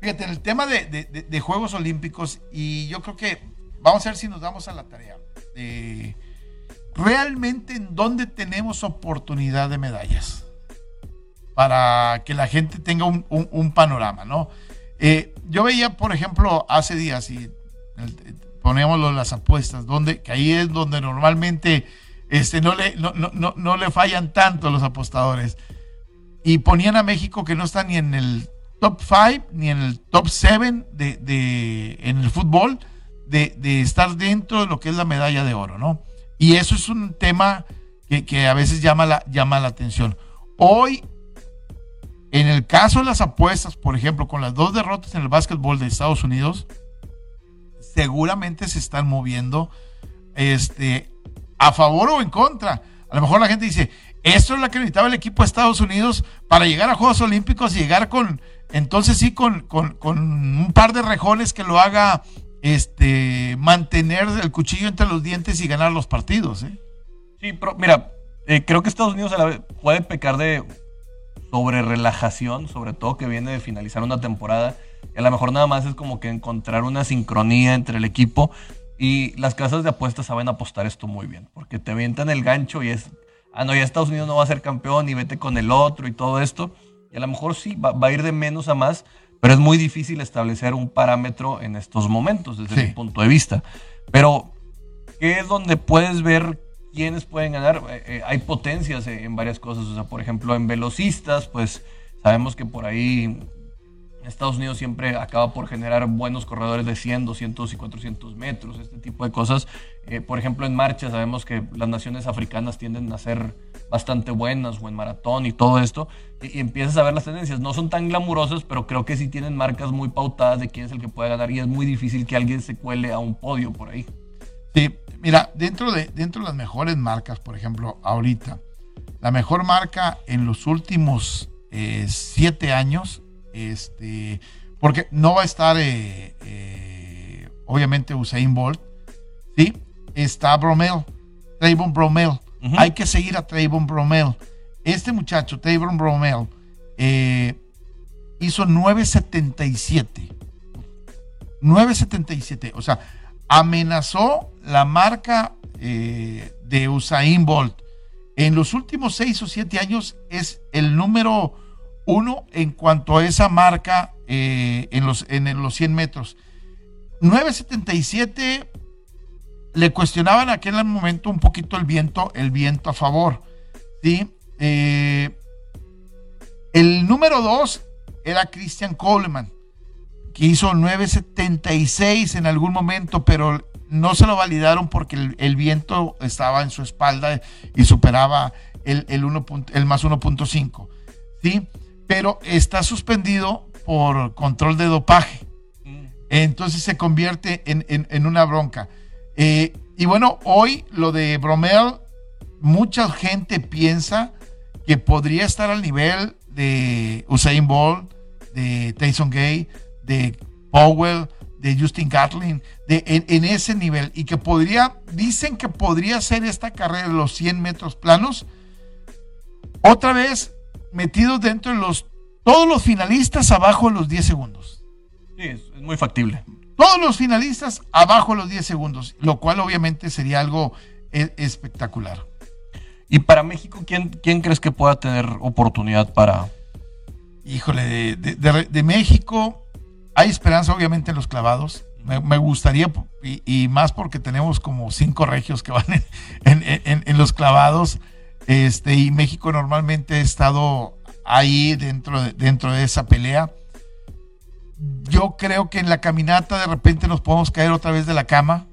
Fíjate, en el tema de, Juegos Olímpicos, y yo creo que vamos a ver si nos damos a la tarea de realmente en dónde tenemos oportunidad de medallas para que la gente tenga un, un panorama, ¿no? Eh, yo veía, por ejemplo, hace días, y poníamos las apuestas, donde, que ahí es donde normalmente este, no, le, no, no, no le fallan tanto los apostadores. Y ponían a México que no está ni en el top 5 ni en el top 7 de, de, en el fútbol de, de, estar dentro de lo que es la medalla de oro, ¿no? Y eso es un tema que, que, a veces llama la, llama la atención. Hoy, en el caso de las apuestas, por ejemplo, con las dos derrotas en el básquetbol de Estados Unidos, seguramente se están moviendo este, a favor o en contra. A lo mejor la gente dice, esto es lo que necesitaba el equipo de Estados Unidos para llegar a Juegos Olímpicos y llegar con, entonces sí, con, con, un par de rejones que lo haga este, mantener el cuchillo entre los dientes y ganar los partidos. ¿eh? Sí, pero mira, eh, creo que Estados Unidos puede pecar de sobre relajación, sobre todo que viene de finalizar una temporada. Y a lo mejor nada más es como que encontrar una sincronía entre el equipo. Y las casas de apuestas saben apostar esto muy bien, porque te avientan el gancho y es, ah, no, ya Estados Unidos no va a ser campeón y vete con el otro y todo esto. Y a lo mejor sí, va, a ir de menos a más, pero es muy difícil establecer un parámetro en estos momentos desde mi punto de vista. Pero, ¿qué es donde puedes ver quiénes pueden ganar? Eh, eh, hay potencias en varias cosas. O sea, por ejemplo, en velocistas, pues sabemos que por ahí Estados Unidos siempre acaba por generar buenos corredores de 100, 200 y 400 metros, este tipo de cosas. Eh, por ejemplo, en marcha sabemos que las naciones africanas tienden a ser bastante buenas o en maratón y todo esto. Y, empiezas a ver las tendencias. No son tan glamurosas, pero creo que sí tienen marcas muy pautadas de quién es el que puede ganar y es muy difícil que alguien se cuele a un podio por ahí. Sí, mira, dentro de, dentro de las mejores marcas, por ejemplo, ahorita, la mejor marca en los últimos eh, siete años este, porque no va a estar, eh, eh, obviamente, Usain Bolt, ¿sí? Está Bromel, Trayvon Bromel. Hay que seguir a Trayvon Bromel. Este muchacho, Trayvon Bromel, hizo 9.77. 9.77. O sea, amenazó la marca de Usain Bolt. En los últimos 6 o 7 años es el número uno, en cuanto a esa marca eh, en, los, en, los 100 metros. 9.77 le cuestionaban en aquel momento un poquito el viento, el viento a favor. ¿sí? Eh, el número 2 era Christian Coleman, que hizo 9.76 en algún momento, pero no se lo validaron porque el, viento estaba en su espalda y superaba el, el, el más 1.5. ¿sí? pero está suspendido por control de dopaje. Entonces se convierte en, una bronca. Eh, y bueno, hoy lo de Bromel, mucha gente piensa que podría estar al nivel de Usain Bolt, de Tyson Gay, de Powell, de Justin Gatlin, de, en, en, ese nivel. Y que podría, dicen que podría ser esta carrera de los 100 metros planos. Otra vez metidos dentro de los, todos los finalistas abajo de los 10 segundos. Sí, es, muy factible. Todos los finalistas abajo de los 10 segundos, lo cual obviamente sería algo e, espectacular. Y para México, ¿quién, ¿quién crees que pueda tener oportunidad para... Híjole, de, México hay esperanza obviamente en los clavados. Me, gustaría, y, más porque tenemos como cinco regios que van en, en los clavados. Este, y México normalmente ha estado ahí dentro de, dentro de esa pelea. Yo creo que en la caminata de repente nos podemos caer otra vez de la cama.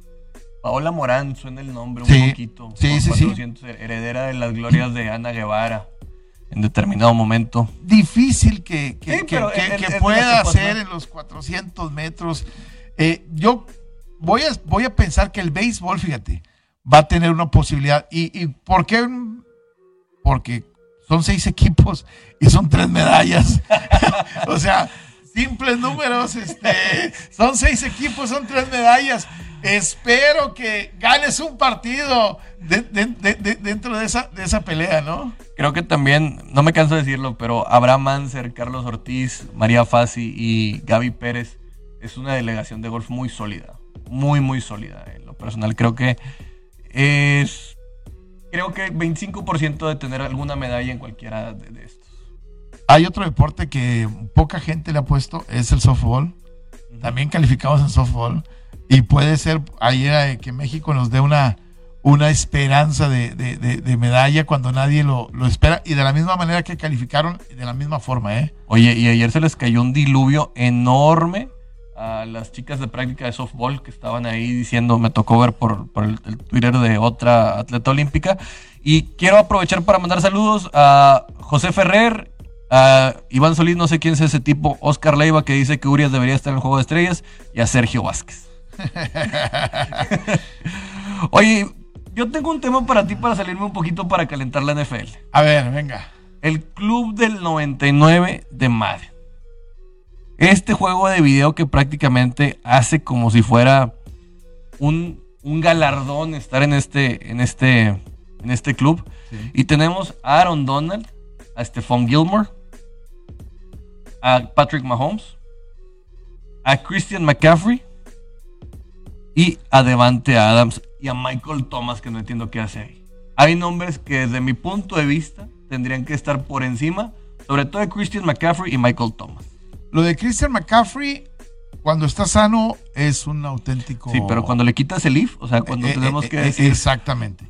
Paola Morán suena el nombre un poquito. Sí, sí, sí. Heredera de las glorias de Ana Guevara en determinado momento. Difícil que, que, pueda hacer en los 400 metros. Eh, yo voy a, voy a pensar que el béisbol, fíjate, va a tener una posibilidad. ¿Y, y por qué porque son seis equipos y son tres medallas. o sea, simples números, este, son seis equipos, son tres medallas. Espero que ganes un partido dentro de esa, de esa pelea, ¿no? Creo que también, no me canso de decirlo, pero Abraham Manser, Carlos Ortiz, María Fassi y Gaby Pérez es una delegación de golf muy sólida, muy, muy sólida. En lo personal creo que es creo que 25% de tener alguna medalla en cualquiera de, estos. Hay otro deporte que poca gente le ha puesto, es el softball. También calificamos en softball. Y puede ser eh, que México nos dé una, una esperanza de, medalla cuando nadie lo, lo, espera. Y de la misma manera que calificaron, de la misma forma, ¿eh? Oye, y ayer se les cayó un diluvio enorme a las chicas de práctica de softball que estaban ahí diciendo, me tocó ver por, el, Twitter de otra atleta olímpica. Y quiero aprovechar para mandar saludos a José Ferrer, a Iván Solís, no sé quién es ese tipo, Oscar Leiva que dice que Urias debería estar en el Juego de Estrellas, y a Sergio Vázquez. Oye, yo tengo un tema para ti para salirme un poquito para calentar la NFL. A ver, venga. El Club del 99 de Madden. Este juego de video que prácticamente hace como si fuera un, galardón estar en este, en este, en este club. Y tenemos a Aaron Donald, a Stephon Gilmore, a Patrick Mahomes, a Christian McCaffrey y a Devante Adams y a Michael Thomas, que no entiendo qué hace ahí. Hay nombres que desde mi punto de vista tendrían que estar por encima, sobre todo de Christian McCaffrey y Michael Thomas. Lo de Christian McCaffrey, cuando está sano, es un auténtico. Sí, pero cuando le quitas el if, o sea, cuando eh, tenemos eh, que eh, decir. Exactamente.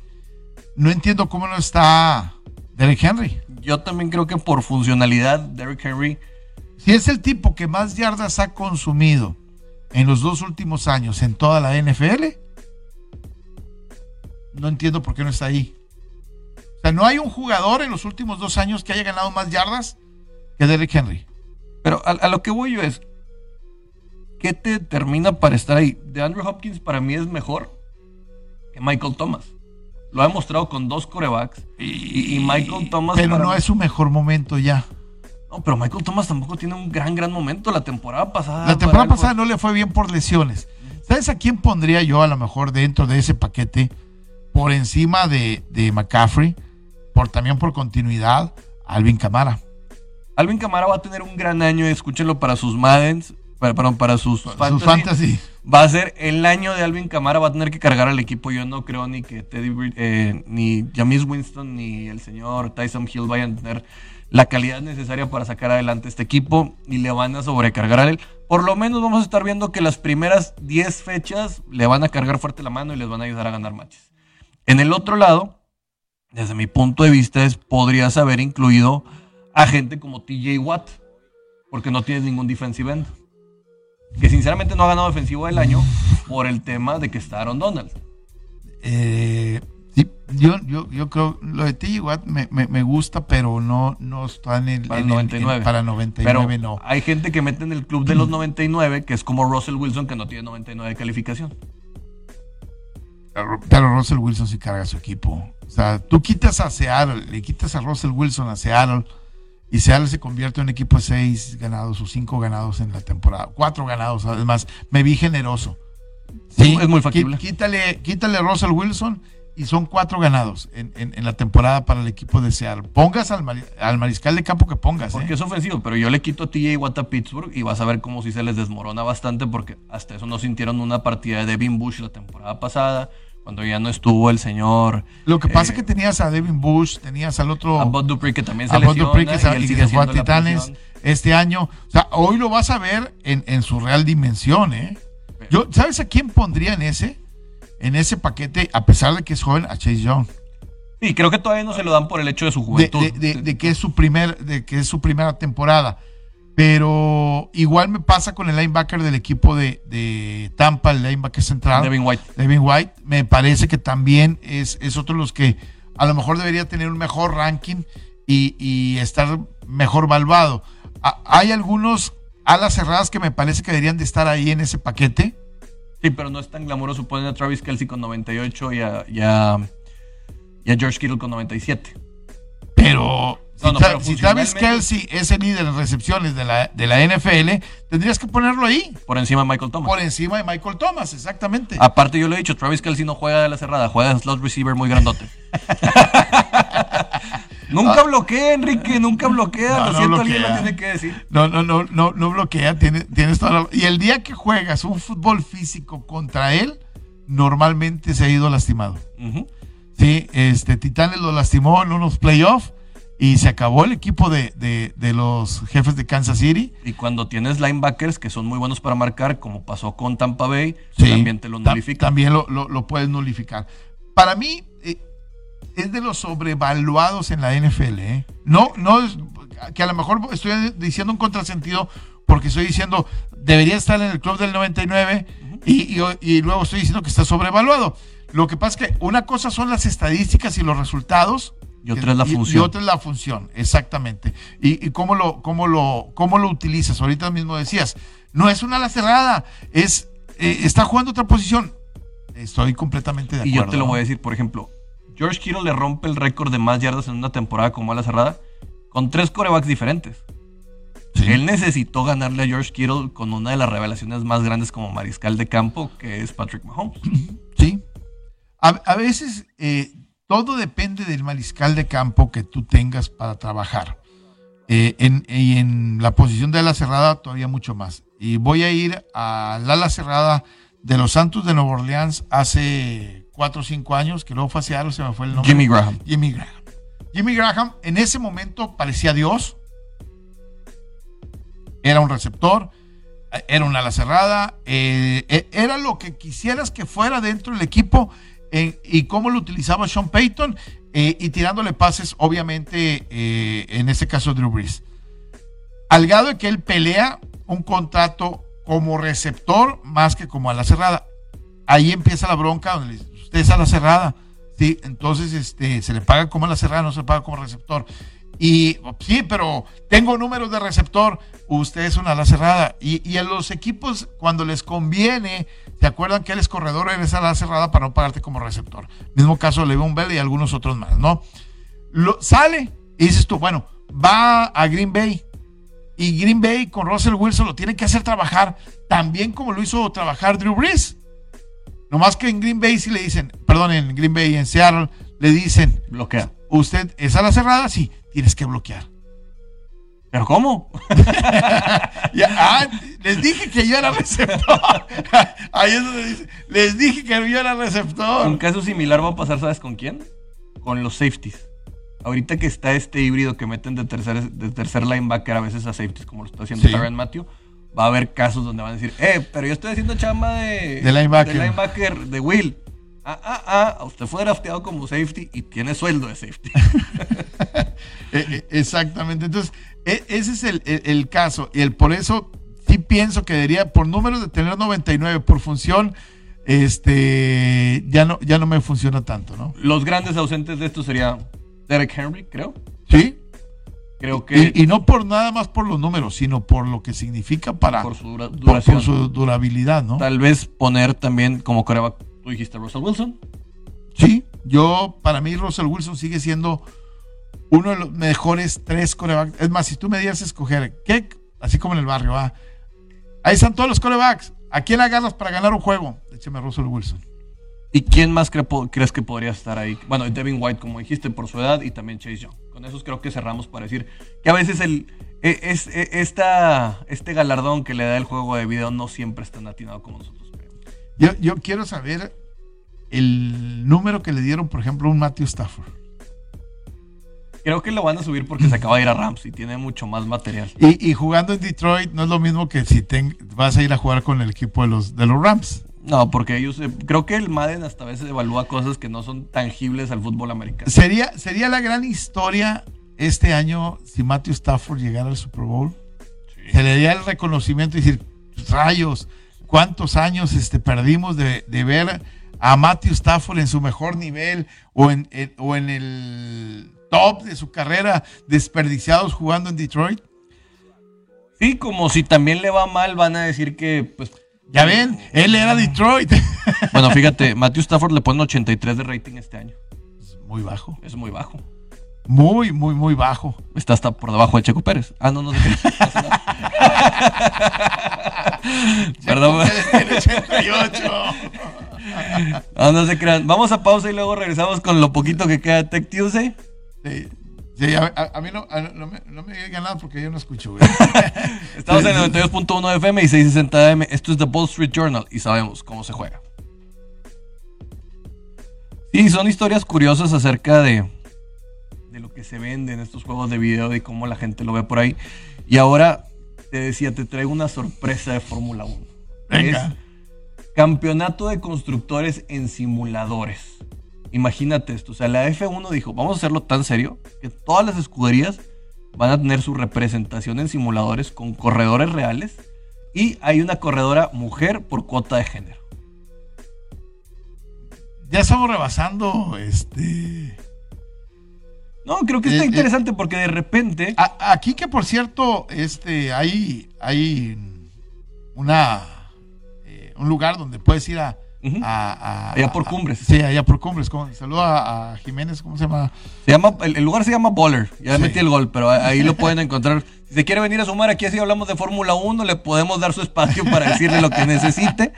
No entiendo cómo no está Derrick Henry. Yo también creo que por funcionalidad, Derrick Henry. Si es el tipo que más yardas ha consumido en los dos últimos años en toda la NFL, no entiendo por qué no está ahí. O sea, no hay un jugador en los últimos dos años que haya ganado más yardas que Derrick Henry. Pero a, lo que voy yo es, ¿qué te determina para estar ahí? De Andrew Hopkins para mí es mejor que Michael Thomas. Lo ha demostrado con dos corebacks. Y, Michael Thomas. Pero no es su mejor momento ya. No, pero Michael Thomas tampoco tiene un gran, gran momento. La temporada pasada. La temporada pasada no le fue bien por lesiones. ¿Sabes a quién pondría yo a lo mejor dentro de ese paquete? Por encima de, de McCaffrey, por, también por continuidad, Alvin Camara. Alvin Camara va a tener un gran año, escúchenlo para sus Maddens, para, para sus, fantasy. Va a ser el año de Alvin Camara, va a tener que cargar al equipo. Yo no creo ni que Teddy, eh, ni Jamis Winston, ni el señor Tyson Hill vayan a tener la calidad necesaria para sacar adelante este equipo y le van a sobrecargar a él. Por lo menos vamos a estar viendo que las primeras 10 fechas le van a cargar fuerte la mano y les van a ayudar a ganar matches. En el otro lado, desde mi punto de vista, es podrías haber incluido a gente como TJ Watt, porque no tienes ningún defensive end. Que sinceramente no ha ganado defensivo del año por el tema de que está Aaron Donald. Eh, yo, yo, yo creo, lo de TJ Watt me, gusta, pero no, no está en el, para 99. para 99 no. Hay gente que mete en el club de los 99, que es como Russell Wilson, que no tiene 99 de calificación. Pero Russell Wilson sí carga su equipo. O sea, tú quitas a Seattle, le quitas a Russell Wilson a Seattle y Seattle se convierte en un equipo de seis ganados o cinco ganados en la temporada, cuatro ganados, además, me vi generoso. Sí, es muy factible. Quítale, quítale a Russell Wilson y son cuatro ganados en, la temporada para el equipo de Seattle. Pongas al, mariscal de campo que pongas. Porque ¿eh? es ofensivo, pero yo le quito a TJ Watt a Pittsburgh y vas a ver cómo si se les desmorona bastante porque hasta eso no sintieron una partida de Devin Bush la temporada pasada cuando ya no estuvo el señor. Lo que pasa es que eh, tenías a Devin Bush, tenías al otro. A Bob Dupree, que también se a Bob Dupree, que, se, fue a Titanes este año. O sea, hoy lo vas a ver en, su real dimensión, ¿eh? Yo, ¿Sabes a quién pondría en ese? En ese paquete, a pesar de que es joven, a Chase Young. Sí, creo que todavía no se lo dan por el hecho de su juventud. de que es su primer, de que es su primera temporada. Pero igual me pasa con el linebacker del equipo de, Tampa, el linebacker central. Devin White. Devin White. Me parece que también es, es otro de los que a lo mejor debería tener un mejor ranking y, estar mejor valuado. hay algunos alas cerradas que me parece que deberían de estar ahí en ese paquete. Sí, pero no es tan glamuroso poner a Travis Kelsey con 98 y a, y a, y a George Kittle con 97. Pero si, Travis Kelsey es el líder de recepciones de la, de la NFL, tendrías que ponerlo ahí. Por encima de Michael Thomas. Por encima de Michael Thomas, exactamente. Aparte, yo lo he dicho, Travis Kelsey no juega de la cerrada, juega de slot receiver muy grandote. nunca ah. bloquea, Enrique, nunca bloquea. lo siento, alguien lo tiene que decir. No, no, no, no, no bloquea. Tiene, tienes toda Y el día que juegas un fútbol físico contra él, normalmente se ha ido lastimado. Sí, este Titanes lo lastimó en unos playoffs y se acabó el equipo de, de, los jefes de Kansas City. Y cuando tienes linebackers que son muy buenos para marcar, como pasó con Tampa Bay, también te lo nulifican. También lo, lo, puedes nulificar. Para mí, es de los sobrevaluados en la NFL. ¿eh? No, no es que a lo mejor estoy diciendo un contrasentido porque estoy diciendo debería estar en el club del 99 y, y, luego estoy diciendo que está sobrevaluado. Lo que pasa es que una cosa son las estadísticas y los resultados. Y otra es la función. Y, otra es la función, exactamente. Y, cómo, lo, cómo, lo, cómo lo utilizas. Ahorita mismo decías, no es una ala cerrada, es, eh, está jugando otra posición. Estoy completamente de acuerdo. Y yo te lo voy a decir, por ejemplo, George Kittle le rompe el récord de más yardas en una temporada como ala cerrada con tres corebacks diferentes. Él necesitó ganarle a George Kittle con una de las revelaciones más grandes como mariscal de campo, que es Patrick Mahomes. Sí. A, veces eh, todo depende del mariscal de campo que tú tengas para trabajar. Eh, y en la posición de ala cerrada todavía mucho más. Y voy a ir al ala cerrada de los Santos de Nueva Orleans hace cuatro o cinco años, que luego fue se me fue el nombre. Jimmy Graham. Jimmy Graham. Jimmy Graham en ese momento parecía Dios. Era un receptor, era una ala cerrada, eh, eh, era lo que quisieras que fuera dentro del equipo y cómo lo utilizaba Sean Payton eh, y tirándole pases, obviamente, en este caso Drew Brees. Al grado de que él pelea un contrato como receptor más que como ala cerrada. Ahí empieza la bronca donde usted es ala cerrada. Sí, entonces este, se le paga como la cerrada, no se le paga como receptor. Y sí, pero tengo números de receptor, usted es una ala cerrada. Y, y a los equipos, cuando les conviene, ¿se acuerdan que él es corredor, eres ala cerrada para no pagarte como receptor? Mismo caso Le'Veon Bell y algunos otros más, ¿no? Lo, sale y dices tú, bueno, va a Green Bay. Y Green Bay con Russell Wilson lo tiene que hacer trabajar también como lo hizo trabajar Drew Brees. No más que en Green Bay sí le dicen, perdón, en Green Bay y en Seattle le dicen, bloquea. Usted es a la cerrada, sí, tienes que bloquear. ¿Pero cómo? Ah, les dije que yo era receptor. Ahí es donde dice, les dije que yo era receptor. Un caso similar va a pasar, ¿sabes con quién? Con los safeties. Ahorita que está este híbrido que meten de tercer, de tercer linebacker a veces a safeties, como lo está haciendo sí. Matthew, va a haber casos donde van a decir, eh, pero yo estoy haciendo chamba de, de linebacker. De linebacker de Will. Ah, ah, ah, usted fue drafteado como safety y tiene sueldo de safety. Eh, eh, exactamente. Entonces, e, ese es el, el, caso. Y el, por eso sí pienso que debería, por números de tener 99 por función, este ya no, ya no me funciona tanto, ¿no? Los grandes ausentes de esto sería Derek Henry, creo. Sí, Creo que. Y, no por nada más por los números, sino por lo que significa para. Por su, duración. su durabilidad, ¿no? Tal vez poner también como coreback, tú dijiste Russell Wilson. Sí, yo, para mí, Russell Wilson sigue siendo uno de los mejores tres corebacks. Es más, si tú me dieras a escoger, ¿qué? Así como en el barrio, va. Ahí están todos los corebacks. ¿A quién agarras para ganar un juego? Écheme a Russell Wilson. ¿Y quién más crees que podría estar ahí? Bueno, Devin White, como dijiste, por su edad, y también Chase Young. Con esos creo que cerramos para decir que a veces el, e, es, e, esta, este galardón que le da el juego de video no siempre es tan atinado como nosotros creemos. Yo, yo quiero saber el número que le dieron, por ejemplo, a un Matthew Stafford. Creo que lo van a subir porque se acaba de ir a Rams y tiene mucho más material. Y, y jugando en Detroit no es lo mismo que si vas a ir a jugar con el equipo de los, de los Rams. No, porque ellos, eh, creo que el Madden hasta a veces evalúa cosas que no son tangibles al fútbol americano. Sería, sería la gran historia este año si Matthew Stafford llegara al Super Bowl. Se le daría el reconocimiento y decir, rayos, cuántos años este, perdimos de, ver a Matthew Stafford en su mejor nivel o en, o en el top de su carrera desperdiciados jugando en Detroit. Sí, como si también le va mal, van a decir que pues ya ven, él era Detroit. Bueno, fíjate, Matthew Stafford le pone 83 de rating este año. Es muy bajo. Es muy bajo. Muy, muy, muy bajo. Está hasta por debajo de Checo Pérez. Ah, no, no sé qué. Perdón. 88. No, no se crean. Vamos a pausa y luego regresamos con lo poquito que queda de Tech Tuesday. Sí. Sí, a, mí no, no, me, no me digan nada porque yo no escucho. Estamos en 92.1 FM y 660 AM. Esto es The Wall Street Journal y sabemos cómo se juega. Sí, son historias curiosas acerca de, de lo que se vende en estos juegos de video y cómo la gente lo ve por ahí. Y ahora te decía, te traigo una sorpresa de Fórmula 1. Venga. campeonato de constructores en simuladores. Imagínate esto, o sea, la F1 dijo, vamos a hacerlo tan serio que todas las escuderías van a tener su representación en simuladores con corredores reales y hay una corredora mujer por cuota de género. Ya estamos rebasando este no, creo que está eh, eh, interesante porque de repente. aquí que por cierto, este, hay, hay una eh, un lugar donde puedes ir a, allá por Cumbres. sí, allá por Cumbres. Saludo a, Jiménez, ¿cómo se llama? Se llama el, lugar se llama Baller. Ya metí el gol, pero ahí lo pueden encontrar. Si se quiere venir a sumar aquí así hablamos de Fórmula 1, le podemos dar su espacio para decirle lo que necesite.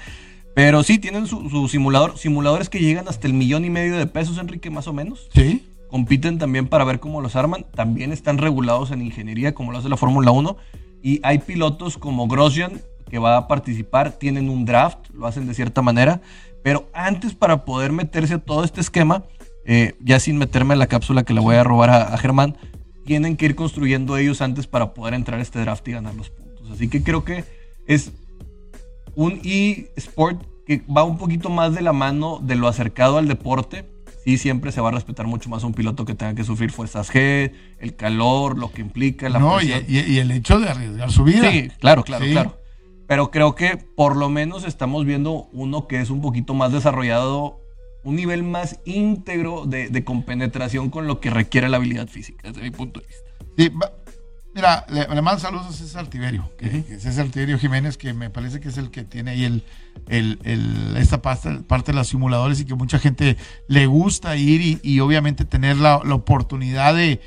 Pero sí, tienen su, su, simulador, simuladores que llegan hasta el millón y medio de pesos, Enrique, más o menos. Sí compiten también para ver cómo los arman, también están regulados en ingeniería como lo hace la Fórmula 1 y hay pilotos como Grosjean que va a participar, tienen un draft, lo hacen de cierta manera, pero antes para poder meterse a todo este esquema, eh, ya sin meterme en la cápsula que le voy a robar a, Germán, tienen que ir construyendo ellos antes para poder entrar a este draft y ganar los puntos. Así que creo que es un e-sport que va un poquito más de la mano de lo acercado al deporte, y siempre se va a respetar mucho más a un piloto que tenga que sufrir fuerzas G, el calor, lo que implica la no, y, el hecho de arriesgar su vida. Sí, claro, claro, claro. Pero creo que por lo menos estamos viendo uno que es un poquito más desarrollado, un nivel más íntegro de, compenetración con lo que requiere la habilidad física, desde mi punto de vista. Sí, Mira, le, mando saludos a César Tiberio, que, César Tiberio Jiménez, que me parece que es el que tiene ahí el, el, esta parte, parte, de los simuladores y que mucha gente le gusta ir y, obviamente tener la, oportunidad de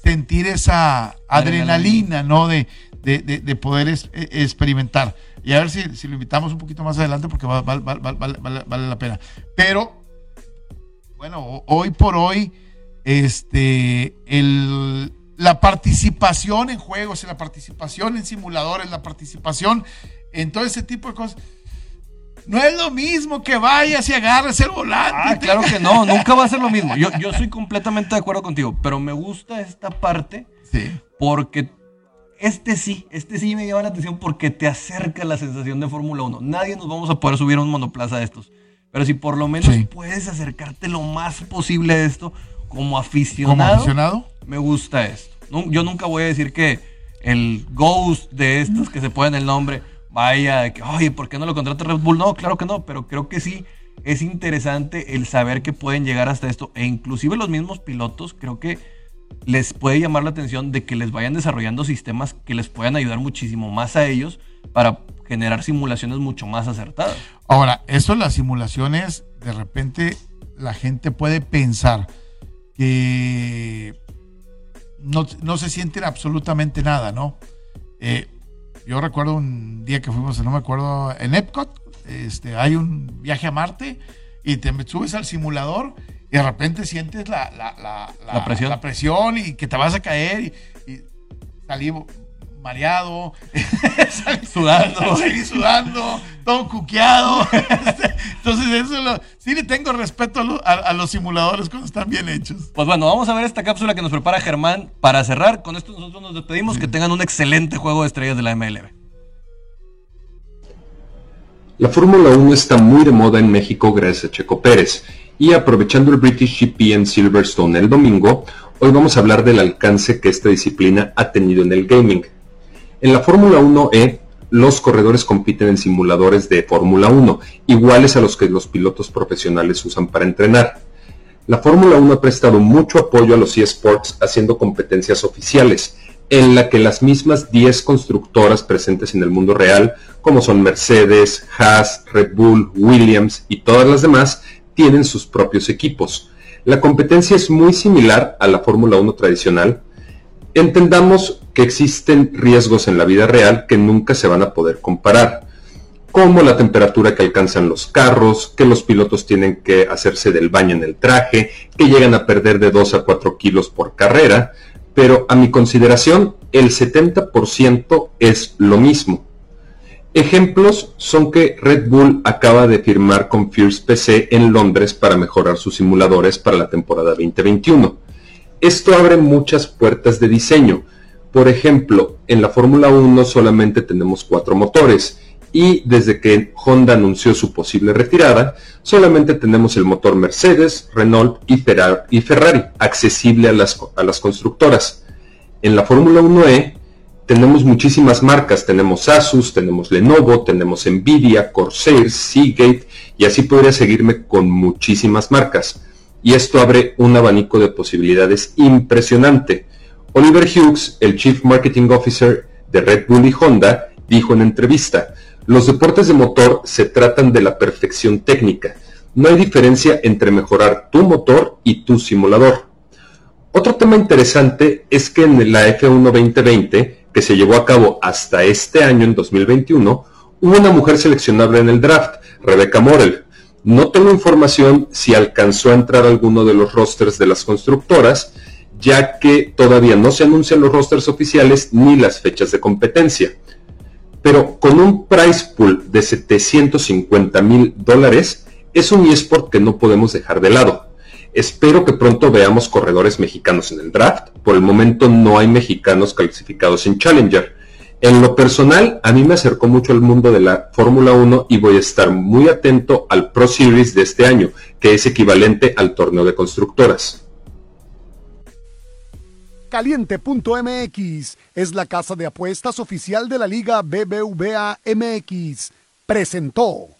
sentir esa adrenalina, ¿no? De, de, poder e, experimentar. Y a ver si, lo invitamos un poquito más adelante porque vale, vale la pena. Pero, bueno, hoy por hoy, este, el la participación en juegos, la participación en simuladores, la participación en todo ese tipo de cosas. No es lo mismo que vayas y agarres el volante. Ah, claro que no, nunca va a ser lo mismo. Yo, yo soy completamente de acuerdo contigo, pero me gusta esta parte sí. porque este sí, este sí me llama la atención porque te acerca la sensación de Fórmula 1. Nadie nos vamos a poder subir a un monoplaza de estos. Pero si por lo menos puedes acercarte lo más posible a esto, como aficionado, me gusta esto. yo nunca voy a decir que el Ghost de estos que se ponen el nombre vaya, que, oye, ¿por qué no lo contrata Red Bull? No, claro que no, pero creo que sí es interesante el saber que pueden llegar hasta esto. E inclusive los mismos pilotos, creo que les puede llamar la atención de que les vayan desarrollando sistemas que les puedan ayudar muchísimo más a ellos para generar simulaciones mucho más acertadas. Ahora, eso las simulaciones, de repente la gente puede pensar, que no, se sienten absolutamente nada, ¿no? Eh, yo recuerdo un día que fuimos, no me acuerdo, en Epcot, este, hay un viaje a Marte y te subes al simulador y de repente sientes la, la, presión. presión. y que te vas a caer y, y salí mareado, sudando, sudando, todo cuqueado. Entonces, eso sí le tengo respeto a, los simuladores cuando están bien hechos. Pues bueno, vamos a ver esta cápsula que nos prepara Germán para cerrar. Con esto nosotros nos despedimos. Que tengan un excelente juego de estrellas de la MLB. La Fórmula 1 está muy de moda en México gracias a Checo Pérez. Y aprovechando el British GP en Silverstone el domingo, hoy vamos a hablar del alcance que esta disciplina ha tenido en el gaming. En la Fórmula 1E, los corredores compiten en simuladores de Fórmula 1, iguales a los que los pilotos profesionales usan para entrenar. La Fórmula 1 ha prestado mucho apoyo a los eSports haciendo competencias oficiales, en la que las mismas 10 constructoras presentes en el mundo real, como son Mercedes, Haas, Red Bull, Williams y todas las demás, tienen sus propios equipos. La competencia es muy similar a la Fórmula 1 tradicional, Entendamos que existen riesgos en la vida real que nunca se van a poder comparar, como la temperatura que alcanzan los carros, que los pilotos tienen que hacerse del baño en el traje, que llegan a perder de 2 a 4 kilos por carrera, pero a mi consideración el 70% es lo mismo. Ejemplos son que Red Bull acaba de firmar con Fierce PC en Londres para mejorar sus simuladores para la temporada 2021 Esto abre muchas puertas de diseño. Por ejemplo, en la Fórmula 1 solamente tenemos cuatro motores y desde que Honda anunció su posible retirada, solamente tenemos el motor Mercedes, Renault y Ferrari, accesible a las, a las constructoras. En la Fórmula 1E tenemos muchísimas marcas, tenemos Asus, tenemos Lenovo, tenemos Nvidia, Corsair, Seagate y así podría seguirme con muchísimas marcas. Y esto abre un abanico de posibilidades impresionante. Oliver Hughes, el Chief Marketing Officer de Red Bull y Honda, dijo en entrevista, los deportes de motor se tratan de la perfección técnica. No hay diferencia entre mejorar tu motor y tu simulador. Otro tema interesante es que en la F1 2020 que se llevó a cabo hasta este año, en 2021, hubo una mujer seleccionable en el draft, Rebecca Morel. No tengo información si alcanzó a entrar alguno de los rosters de las constructoras, ya que todavía no se anuncian los rosters oficiales ni las fechas de competencia. Pero con un price pool de 750 mil dólares, es un eSport que no podemos dejar de lado. Espero que pronto veamos corredores mexicanos en el draft. Por el momento no hay mexicanos clasificados en Challenger. En lo personal, a mí me acercó mucho al mundo de la Fórmula 1 y voy a estar muy atento al Pro Series de este año, que es equivalente al torneo de constructoras. Caliente.mx es la casa de apuestas oficial de la Liga BBVA MX. Presentó.